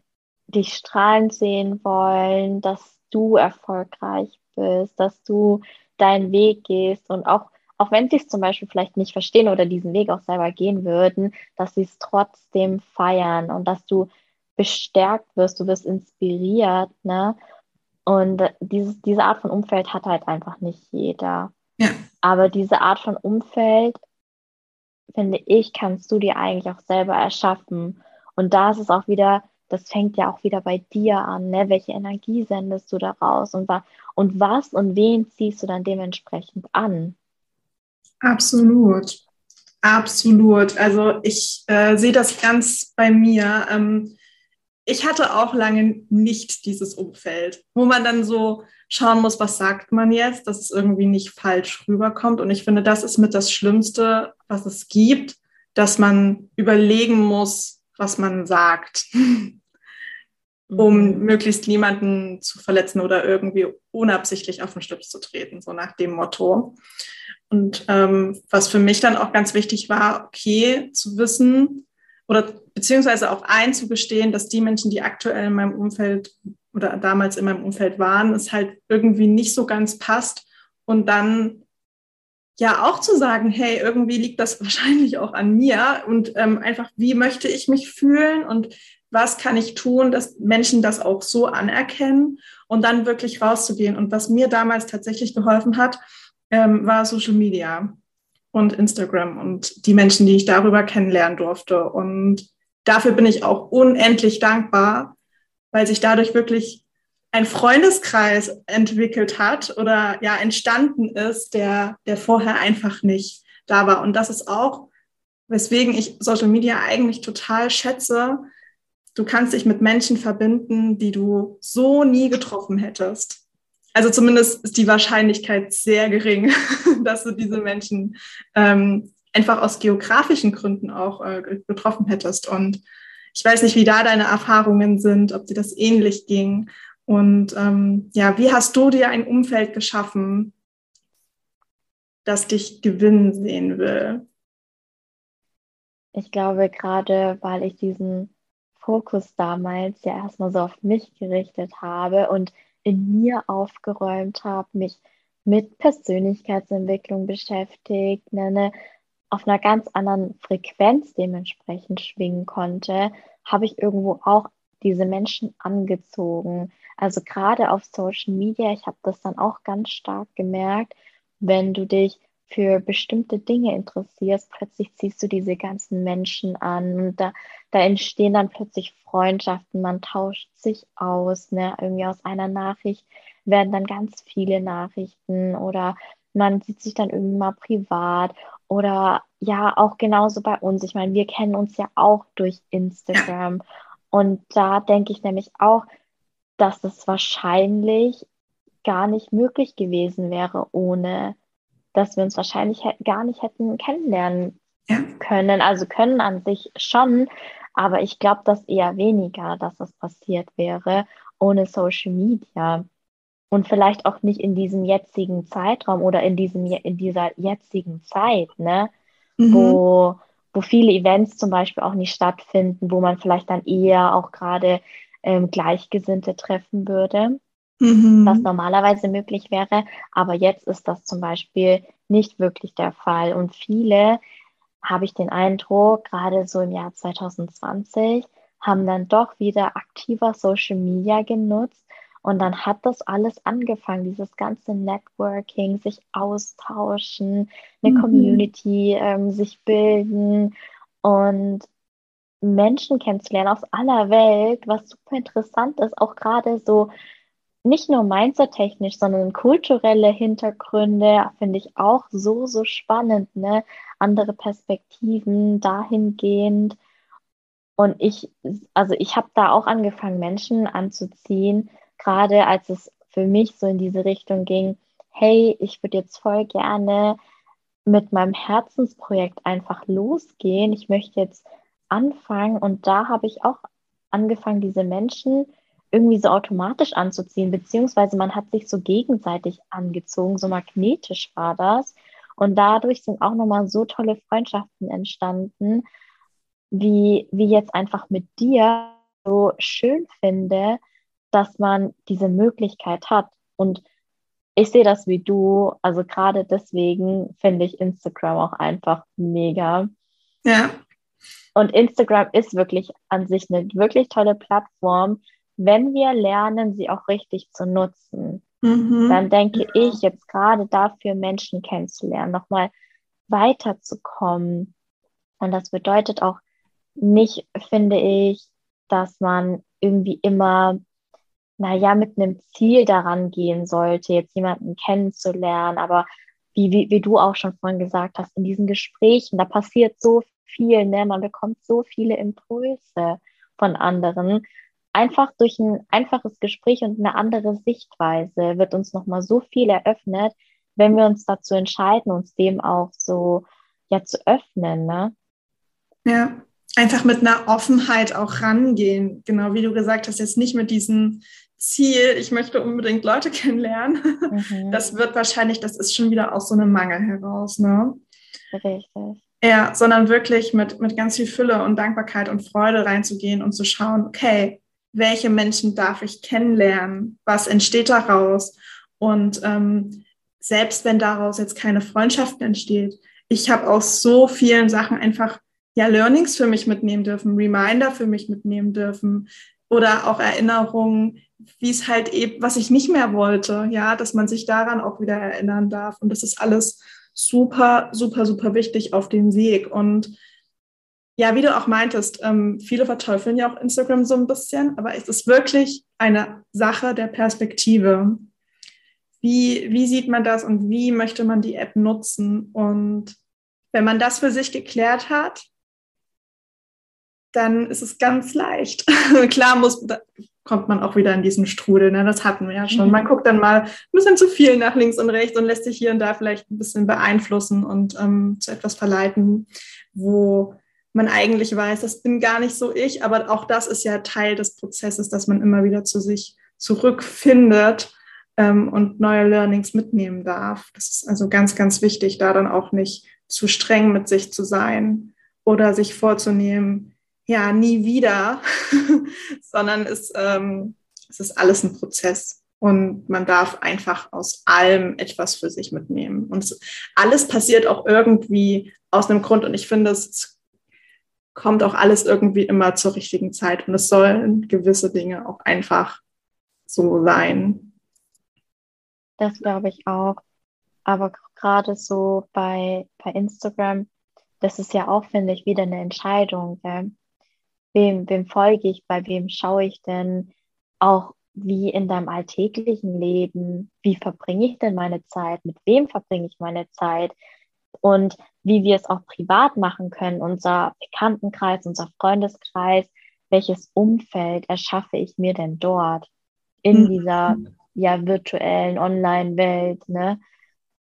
dich strahlen sehen wollen, dass du erfolgreich bist, dass du deinen Weg gehst und auch auch wenn sie es zum Beispiel vielleicht nicht verstehen oder diesen Weg auch selber gehen würden, dass sie es trotzdem feiern und dass du bestärkt wirst, du wirst inspiriert, ne? Und dieses, diese Art von Umfeld hat halt einfach nicht jeder. Ja. Aber diese Art von Umfeld, finde ich, kannst du dir eigentlich auch selber erschaffen. Und da ist es auch wieder, das fängt ja auch wieder bei dir an, ne? Welche Energie sendest du daraus und, und was und wen ziehst du dann dementsprechend an? Absolut. Absolut. Also ich äh, sehe das ganz bei mir. Ähm, ich hatte auch lange nicht dieses Umfeld, wo man dann so schauen muss, was sagt man jetzt, dass es irgendwie nicht falsch rüberkommt. Und ich finde, das ist mit das Schlimmste, was es gibt, dass man überlegen muss, was man sagt, um mhm. möglichst niemanden zu verletzen oder irgendwie unabsichtlich auf den Schlips zu treten, so nach dem Motto. Und ähm, was für mich dann auch ganz wichtig war, okay, zu wissen oder beziehungsweise auch einzugestehen, dass die Menschen, die aktuell in meinem Umfeld oder damals in meinem Umfeld waren, es halt irgendwie nicht so ganz passt. Und dann ja auch zu sagen, hey, irgendwie liegt das wahrscheinlich auch an mir und ähm, einfach, wie möchte ich mich fühlen und was kann ich tun, dass Menschen das auch so anerkennen und dann wirklich rauszugehen. Und was mir damals tatsächlich geholfen hat, ähm, war Social Media und Instagram und die Menschen, die ich darüber kennenlernen durfte. Und dafür bin ich auch unendlich dankbar, weil sich dadurch wirklich ein Freundeskreis entwickelt hat oder ja entstanden ist, der, der vorher einfach nicht da war. Und das ist auch, weswegen ich Social Media eigentlich total schätze, du kannst dich mit Menschen verbinden, die du so nie getroffen hättest. Also zumindest ist die Wahrscheinlichkeit sehr gering, dass du diese Menschen ähm, einfach aus geografischen Gründen auch äh, getroffen hättest. Und ich weiß nicht, wie da deine Erfahrungen sind, ob dir das ähnlich ging. Und ähm, ja, wie hast du dir ein Umfeld geschaffen, das dich gewinnen sehen will? Ich glaube, gerade weil ich diesen Fokus damals ja erstmal so auf mich gerichtet habe und in mir aufgeräumt habe, mich mit Persönlichkeitsentwicklung beschäftigt, ne, ne, auf einer ganz anderen Frequenz dementsprechend schwingen konnte, habe ich irgendwo auch diese Menschen angezogen. Also gerade auf Social Media, ich habe das dann auch ganz stark gemerkt, wenn du dich für bestimmte Dinge interessierst, plötzlich ziehst du diese ganzen Menschen an und da, da entstehen dann plötzlich Freundschaften, man tauscht sich aus, ne? irgendwie aus einer Nachricht werden dann ganz viele Nachrichten oder man sieht sich dann irgendwie mal privat oder ja, auch genauso bei uns. Ich meine, wir kennen uns ja auch durch Instagram und da denke ich nämlich auch, dass es wahrscheinlich gar nicht möglich gewesen wäre ohne dass wir uns wahrscheinlich gar nicht hätten kennenlernen ja. können. Also können an sich schon, aber ich glaube, dass eher weniger, dass das passiert wäre ohne Social Media. Und vielleicht auch nicht in diesem jetzigen Zeitraum oder in, diesem, in dieser jetzigen Zeit, ne? Mhm. Wo, wo viele Events zum Beispiel auch nicht stattfinden, wo man vielleicht dann eher auch gerade ähm, Gleichgesinnte treffen würde mhm. was normalerweise möglich wäre. Aber jetzt ist das zum Beispiel nicht wirklich der Fall. Und viele, habe ich den Eindruck, gerade so im Jahr 2020, haben dann doch wieder aktiver Social Media genutzt. Und dann hat das alles angefangen, dieses ganze Networking, sich austauschen, eine mhm. Community ähm, sich bilden und Menschen kennenzulernen aus aller Welt, was super interessant ist, auch gerade so nicht nur mindset-technisch, sondern kulturelle Hintergründe finde ich auch so, so spannend, ne? Andere Perspektiven dahingehend. Und ich, also ich habe da auch angefangen, Menschen anzuziehen, gerade als es für mich so in diese Richtung ging, hey, ich würde jetzt voll gerne mit meinem Herzensprojekt einfach losgehen. Ich möchte jetzt anfangen und da habe ich auch angefangen, diese Menschen irgendwie so automatisch anzuziehen, beziehungsweise man hat sich so gegenseitig angezogen, so magnetisch war das. Und dadurch sind auch nochmal so tolle Freundschaften entstanden, wie, wie jetzt einfach mit dir so schön finde, dass man diese Möglichkeit hat. Und ich sehe das wie du, also gerade deswegen finde ich Instagram auch einfach mega. Ja. Und Instagram ist wirklich an sich eine wirklich tolle Plattform, wenn wir lernen, sie auch richtig zu nutzen, mhm. dann denke ich jetzt gerade dafür, Menschen kennenzulernen, nochmal weiterzukommen. Und das bedeutet auch nicht, finde ich, dass man irgendwie immer, naja, mit einem Ziel daran gehen sollte, jetzt jemanden kennenzulernen. Aber wie, wie, wie du auch schon vorhin gesagt hast, in diesen Gesprächen, da passiert so viel, ne? man bekommt so viele Impulse von anderen einfach durch ein einfaches Gespräch und eine andere Sichtweise wird uns nochmal so viel eröffnet, wenn wir uns dazu entscheiden, uns dem auch so ja zu öffnen. Ne? Ja, einfach mit einer Offenheit auch rangehen. Genau wie du gesagt hast, jetzt nicht mit diesem Ziel, ich möchte unbedingt Leute kennenlernen. Mhm. Das wird wahrscheinlich, das ist schon wieder aus so einem Mangel heraus. Ne? Richtig. Ja, sondern wirklich mit, mit ganz viel Fülle und Dankbarkeit und Freude reinzugehen und zu schauen, okay, welche Menschen darf ich kennenlernen, was entsteht daraus. Und ähm, selbst wenn daraus jetzt keine Freundschaft entsteht, ich habe aus so vielen Sachen einfach ja Learnings für mich mitnehmen dürfen, Reminder für mich mitnehmen dürfen oder auch Erinnerungen, wie es halt eben, was ich nicht mehr wollte, ja, dass man sich daran auch wieder erinnern darf. Und das ist alles super, super, super wichtig auf dem Weg. Und ja, wie du auch meintest, ähm, viele verteufeln ja auch Instagram so ein bisschen, aber es ist wirklich eine Sache der Perspektive. Wie, wie sieht man das und wie möchte man die App nutzen? Und wenn man das für sich geklärt hat, dann ist es ganz leicht. Klar muss, kommt man auch wieder in diesen Strudel. Ne? Das hatten wir ja schon. Man guckt dann mal ein bisschen zu viel nach links und rechts und lässt sich hier und da vielleicht ein bisschen beeinflussen und ähm, zu etwas verleiten, wo man eigentlich weiß, das bin gar nicht so ich. Aber auch das ist ja Teil des Prozesses, dass man immer wieder zu sich zurückfindet ähm, und neue Learnings mitnehmen darf. Das ist also ganz, ganz wichtig, da dann auch nicht zu streng mit sich zu sein oder sich vorzunehmen, ja, nie wieder, sondern es, ähm, es ist alles ein Prozess. Und man darf einfach aus allem etwas für sich mitnehmen. Und alles passiert auch irgendwie aus einem Grund. Und ich finde, es kommt auch alles irgendwie immer zur richtigen Zeit. Und es sollen gewisse Dinge auch einfach so sein. Das glaube ich auch. Aber gerade so bei, bei Instagram, das ist ja auch, finde ich, wieder eine Entscheidung. Gell? Wem, wem folge ich, bei wem schaue ich denn? Auch wie in deinem alltäglichen Leben, wie verbringe ich denn meine Zeit? Mit wem verbringe ich meine Zeit? Und wie wir es auch privat machen können, unser Bekanntenkreis, unser Freundeskreis, welches Umfeld erschaffe ich mir denn dort in mhm. dieser ja virtuellen Online-Welt? Ne?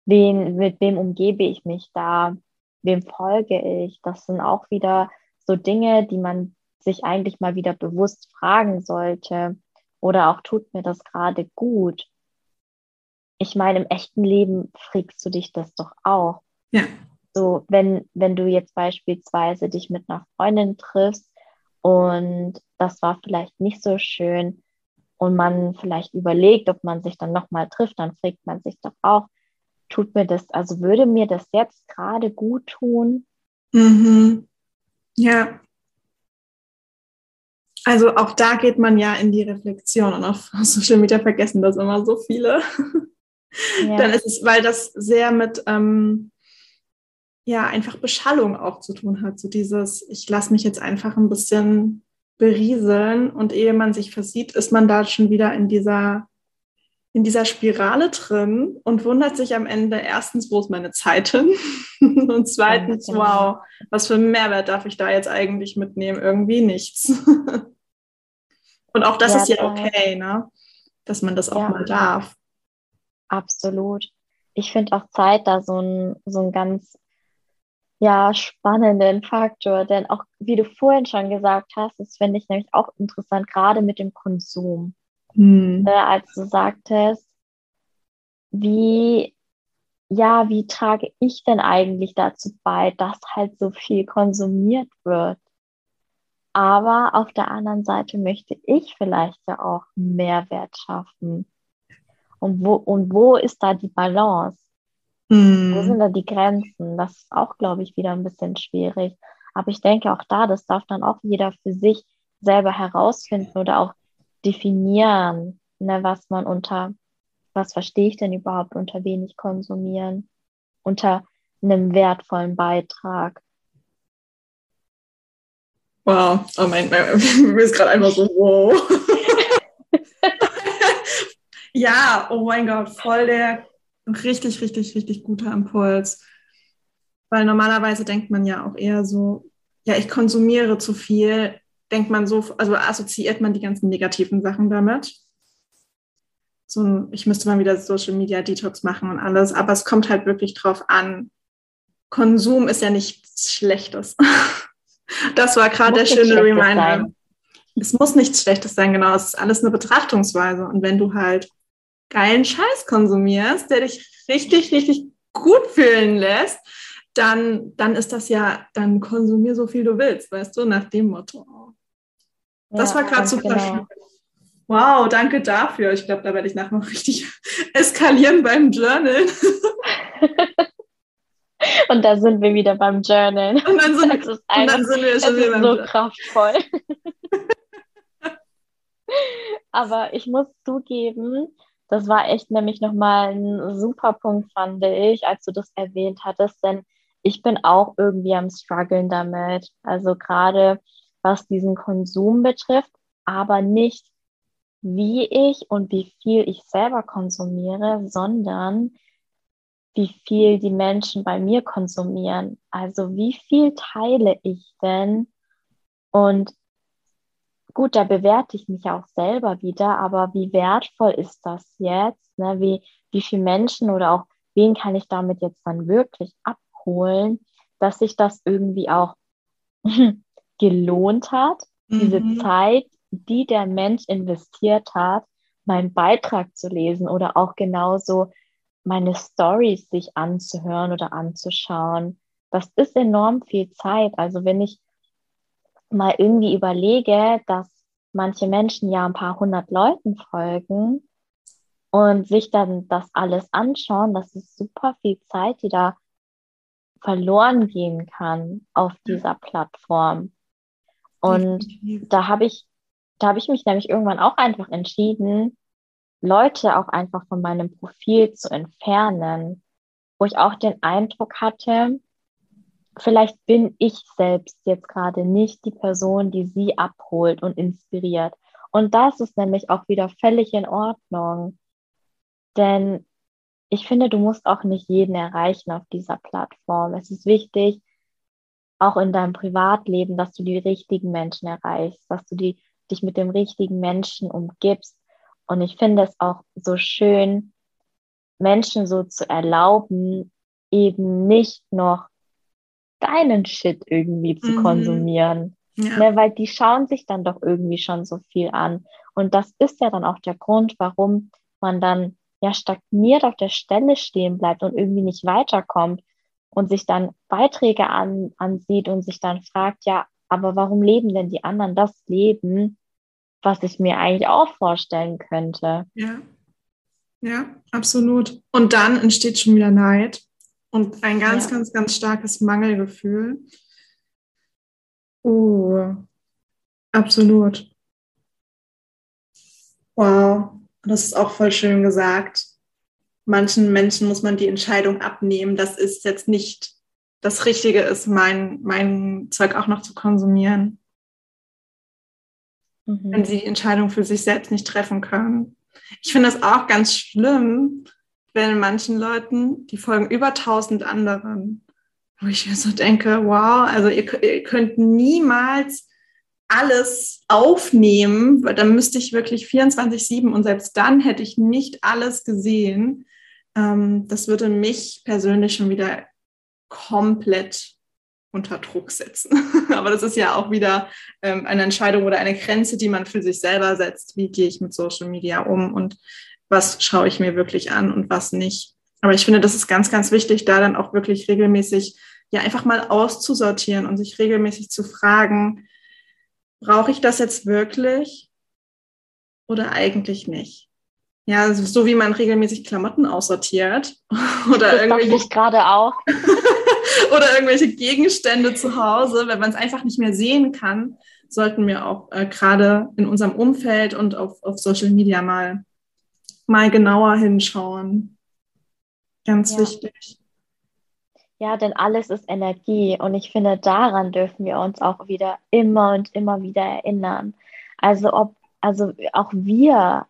Wen, mit wem umgebe ich mich da? Wem folge ich? Das sind auch wieder so Dinge, die man sich eigentlich mal wieder bewusst fragen sollte. Oder auch tut mir das gerade gut? Ich meine, im echten Leben fragst du dich das doch auch. Ja. So, wenn, wenn du jetzt beispielsweise dich mit einer Freundin triffst und das war vielleicht nicht so schön und man vielleicht überlegt, ob man sich dann nochmal trifft, dann fragt man sich doch auch, tut mir das, also würde mir das jetzt gerade gut tun? Mhm. Ja. Also auch da geht man ja in die Reflexion und auf Social Media vergessen das immer so viele. Ja. Dann ist es, weil das sehr mit ähm, ja einfach Beschallung auch zu tun hat. So dieses, ich lasse mich jetzt einfach ein bisschen berieseln und ehe man sich versieht, ist man da schon wieder in dieser in dieser Spirale drin und wundert sich am Ende erstens, wo ist meine Zeit hin? und zweitens, genau. wow, was für einen Mehrwert darf ich da jetzt eigentlich mitnehmen? Irgendwie nichts. Und auch das ja, ist ja okay, ne? dass man das auch ja. mal darf. Absolut. Ich finde auch Zeit da so ein, so ein ganz ja, spannenden Faktor, denn auch wie du vorhin schon gesagt hast, das finde ich nämlich auch interessant, gerade mit dem Konsum. Hm. Äh, als du sagtest, wie, ja, wie trage ich denn eigentlich dazu bei, dass halt so viel konsumiert wird? Aber auf der anderen Seite möchte ich vielleicht ja auch Mehrwert schaffen. Und wo, und wo ist da die Balance? Mhm. Wo sind da die Grenzen? Das ist auch, glaube ich, wieder ein bisschen schwierig. Aber ich denke auch da, das darf dann auch jeder für sich selber herausfinden oder auch definieren, ne, was man unter, was verstehe ich denn überhaupt unter wenig konsumieren, unter einem wertvollen Beitrag. Wow, oh mein, mir ist gerade einfach so, wow. ja, oh mein Gott, voll der richtig, richtig, richtig guter Impuls. Weil normalerweise denkt man ja auch eher so, ja, ich konsumiere zu viel, denkt man so, also assoziiert man die ganzen negativen Sachen damit. So, ich müsste mal wieder Social Media Detox machen und alles, aber es kommt halt wirklich drauf an. Konsum ist ja nichts Schlechtes. Das war gerade der schöne Reminder. Sein. Es muss nichts Schlechtes sein, genau. Es ist alles eine Betrachtungsweise. Und wenn du halt geilen Scheiß konsumierst, der dich richtig, richtig gut fühlen lässt, dann, dann ist das ja, dann konsumier so viel du willst, weißt du, nach dem Motto. Das ja, war gerade super genau. schön. Wow, danke dafür. Ich glaube, da werde ich nachher noch richtig eskalieren beim Journal. Und da sind wir wieder beim Journal. Und dann sind, und dann sind wir schon wieder beim so kraftvoll. Aber ich muss zugeben, das war echt nämlich nochmal ein super Punkt, fand ich, als du das erwähnt hattest, denn ich bin auch irgendwie am struggeln damit. Also gerade was diesen Konsum betrifft, aber nicht wie ich und wie viel ich selber konsumiere, sondern wie viel die Menschen bei mir konsumieren. Also wie viel teile ich denn Und gut, da bewerte ich mich auch selber wieder, aber wie wertvoll ist das jetzt? Ne? Wie, wie viele Menschen oder auch wen kann ich damit jetzt dann wirklich abholen, dass sich das irgendwie auch gelohnt hat, mhm. diese Zeit, die der Mensch investiert hat, meinen Beitrag zu lesen oder auch genauso meine Stories sich anzuhören oder anzuschauen. Das ist enorm viel Zeit. Also wenn ich mal irgendwie überlege, dass manche Menschen ja ein paar hundert Leuten folgen und sich dann das alles anschauen, das ist super viel Zeit, die da verloren gehen kann auf dieser Plattform. Und da habe ich, da habe ich mich nämlich irgendwann auch einfach entschieden, Leute auch einfach von meinem Profil zu entfernen, wo ich auch den Eindruck hatte, vielleicht bin ich selbst jetzt gerade nicht die Person, die sie abholt und inspiriert. Und das ist nämlich auch wieder völlig in Ordnung. Denn ich finde, du musst auch nicht jeden erreichen auf dieser Plattform. Es ist wichtig, auch in deinem Privatleben, dass du die richtigen Menschen erreichst, dass du die, dich mit dem richtigen Menschen umgibst. Und ich finde es auch so schön, Menschen so zu erlauben, eben nicht noch deinen Shit irgendwie zu mhm. konsumieren. Ja. Ne, weil die schauen sich dann doch irgendwie schon so viel an. Und das ist ja dann auch der Grund, warum man dann ja stagniert auf der Stelle stehen bleibt und irgendwie nicht weiterkommt und sich dann Beiträge an, ansieht und sich dann fragt, ja, aber warum leben denn die anderen das Leben, was ich mir eigentlich auch vorstellen könnte? Ja, ja, absolut. Und dann entsteht schon wieder Neid und ein ganz, ja. ganz, ganz starkes Mangelgefühl. Oh, absolut. Wow, das ist auch voll schön gesagt. Manchen Menschen muss man die Entscheidung abnehmen, dass es jetzt nicht das Richtige ist, mein, mein Zeug auch noch zu konsumieren. Mhm. Wenn sie die Entscheidung für sich selbst nicht treffen können. Ich finde das auch ganz schlimm, wenn manchen Leuten, die folgen über tausend anderen, wo ich mir so denke, wow, also ihr, ihr könnt niemals alles aufnehmen, weil dann müsste ich wirklich 24-7 und selbst dann hätte ich nicht alles gesehen. Ähm, das würde mich persönlich schon wieder komplett unter Druck setzen. Aber das ist ja auch wieder ähm, eine Entscheidung oder eine Grenze, die man für sich selber setzt. Wie gehe ich mit Social Media um und was schaue ich mir wirklich an und was nicht. Aber ich finde, das ist ganz, ganz wichtig, da dann auch wirklich regelmäßig ja einfach mal auszusortieren und sich regelmäßig zu fragen, brauche ich das jetzt wirklich oder eigentlich nicht? Ja, so wie man regelmäßig Klamotten aussortiert oder das irgendwelche ich gerade auch oder irgendwelche Gegenstände zu Hause, wenn man es einfach nicht mehr sehen kann, sollten wir auch äh, gerade in unserem Umfeld und auf, auf Social Media mal mal genauer hinschauen. Ganz ja. wichtig. Ja, denn alles ist Energie und ich finde, daran dürfen wir uns auch wieder immer und immer wieder erinnern. Also ob, also auch wir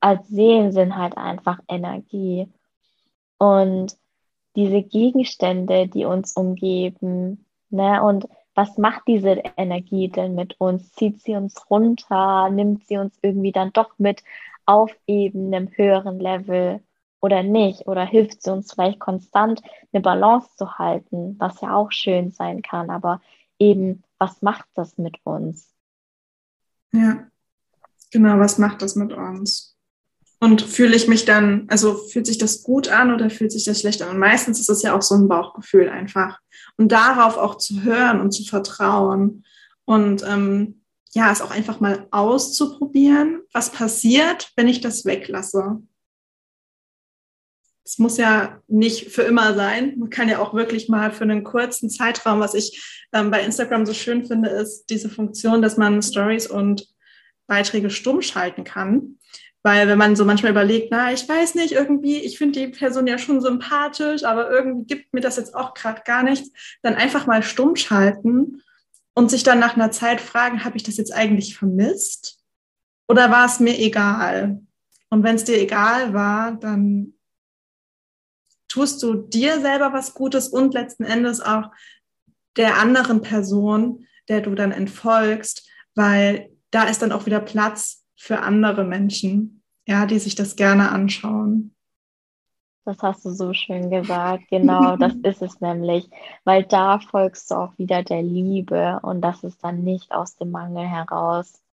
als Seelen sind halt einfach Energie. Und diese Gegenstände, die uns umgeben, ne, und was macht diese Energie denn mit uns? Zieht sie uns runter? Nimmt sie uns irgendwie dann doch mit auf eben einem höheren Level oder nicht? Oder hilft sie uns vielleicht konstant eine Balance zu halten, was ja auch schön sein kann, aber eben, was macht das mit uns? Ja, genau, was macht das mit uns? Und fühle ich mich dann, also fühlt sich das gut an oder fühlt sich das schlecht an? Und meistens ist es ja auch so ein Bauchgefühl einfach. Und darauf auch zu hören und zu vertrauen. Und ähm, ja, es auch einfach mal auszuprobieren, was passiert, wenn ich das weglasse. Es muss ja nicht für immer sein. Man kann ja auch wirklich mal für einen kurzen Zeitraum, was ich ähm, bei Instagram so schön finde, ist diese Funktion, dass man Stories und Beiträge stumm schalten kann. Weil wenn man so manchmal überlegt, na, ich weiß nicht, irgendwie, ich finde die Person ja schon sympathisch, aber irgendwie gibt mir das jetzt auch gerade gar nichts, dann einfach mal stumm schalten und sich dann nach einer Zeit fragen, habe ich das jetzt eigentlich vermisst oder war es mir egal? Und wenn es dir egal war, dann tust du dir selber was Gutes und letzten Endes auch der anderen Person, der du dann entfolgst, weil da ist dann auch wieder Platz für andere Menschen, ja, die sich das gerne anschauen. Das hast du so schön gesagt. Genau, das ist es nämlich, weil da folgst du auch wieder der Liebe und das ist dann nicht aus dem Mangel heraus.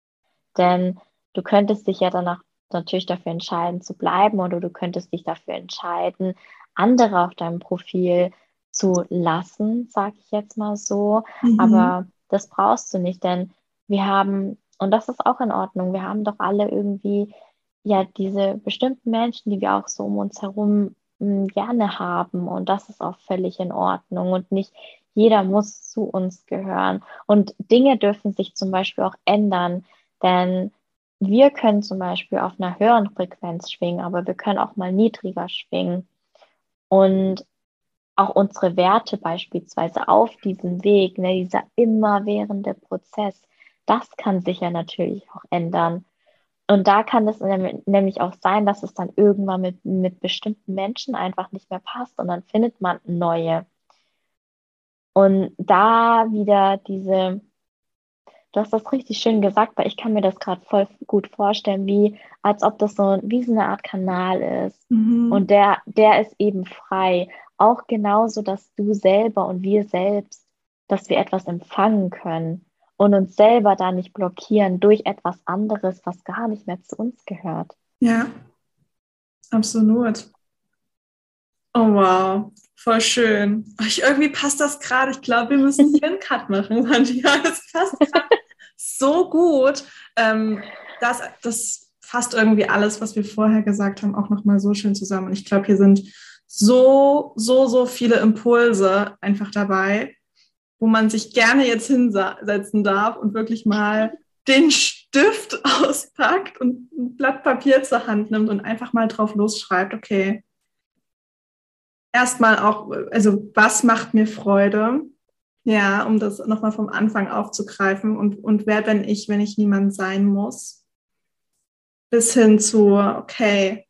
Denn du könntest dich ja danach natürlich dafür entscheiden zu bleiben oder du könntest dich dafür entscheiden, andere auf deinem Profil zu lassen, sage ich jetzt mal so. Mhm. Aber das brauchst du nicht, denn wir haben, und das ist auch in Ordnung, wir haben doch alle irgendwie ja diese bestimmten Menschen, die wir auch so um uns herum mh, hm, gerne haben. Und das ist auch völlig in Ordnung. Und nicht jeder muss zu uns gehören. Und Dinge dürfen sich zum Beispiel auch ändern, denn wir können zum Beispiel auf einer höheren Frequenz schwingen, aber wir können auch mal niedriger schwingen. Und auch unsere Werte beispielsweise auf diesem Weg, ne, dieser immerwährende Prozess, das kann sich ja natürlich auch ändern. Und da kann es nämlich auch sein, dass es dann irgendwann mit, mit bestimmten Menschen einfach nicht mehr passt und dann findet man neue. Und da wieder diese, du hast das richtig schön gesagt, weil ich kann mir das gerade voll gut vorstellen, wie als ob das so wie so eine Art Kanal ist. Mhm. Und der, der ist eben frei. Auch genauso, dass du selber und wir selbst, dass wir etwas empfangen können und uns selber da nicht blockieren durch etwas anderes, was gar nicht mehr zu uns gehört. Ja, absolut. Oh wow, voll schön. Ich, irgendwie passt das gerade. Ich glaube, wir müssen hier einen Cut machen, Mantia. Das passt so gut. Ähm, das, das fasst irgendwie alles, was wir vorher gesagt haben, auch nochmal so schön zusammen. Und ich glaube, hier sind so, so, so viele Impulse einfach dabei, wo man sich gerne jetzt hinsetzen darf und wirklich mal den Stift auspackt und ein Blatt Papier zur Hand nimmt und einfach mal drauf losschreibt, okay, erstmal auch, also was macht mir Freude? Ja, um das nochmal vom Anfang aufzugreifen und, und wer bin ich, wenn ich niemand sein muss? Bis hin zu, okay,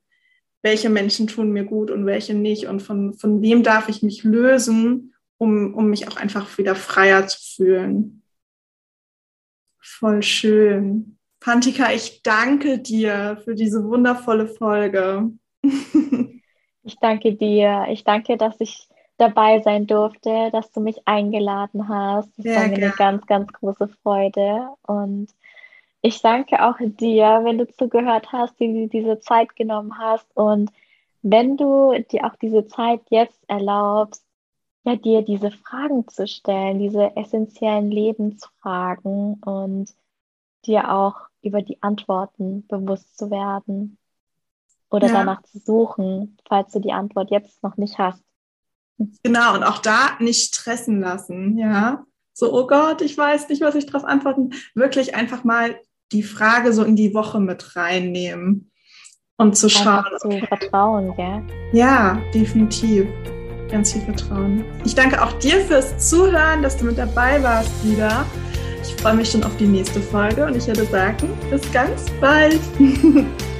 welche Menschen tun mir gut und welche nicht und von, von wem darf ich mich lösen, um, um mich auch einfach wieder freier zu fühlen. Voll schön. Pantika, ich danke dir für diese wundervolle Folge. ich danke dir. Ich danke, dass ich dabei sein durfte, dass du mich eingeladen hast. Das Sehr war mir gern. eine ganz, ganz große Freude. Und ich danke auch dir, wenn du zugehört hast, die diese Zeit genommen hast und wenn du dir auch diese Zeit jetzt erlaubst, ja, dir diese Fragen zu stellen, diese essentiellen Lebensfragen und dir auch über die Antworten bewusst zu werden oder ja. danach zu suchen, falls du die Antwort jetzt noch nicht hast. Genau, und auch da nicht stressen lassen, ja. So, oh Gott, ich weiß nicht, was ich darauf antworten. Wirklich einfach mal die Frage so in die Woche mit reinnehmen und zu schauen. Zu okay. vertrauen, gell? Ja, definitiv. Ganz viel Vertrauen. Ich danke auch dir fürs Zuhören, dass du mit dabei warst wieder. Ich freue mich schon auf die nächste Folge und ich würde sagen, bis ganz bald.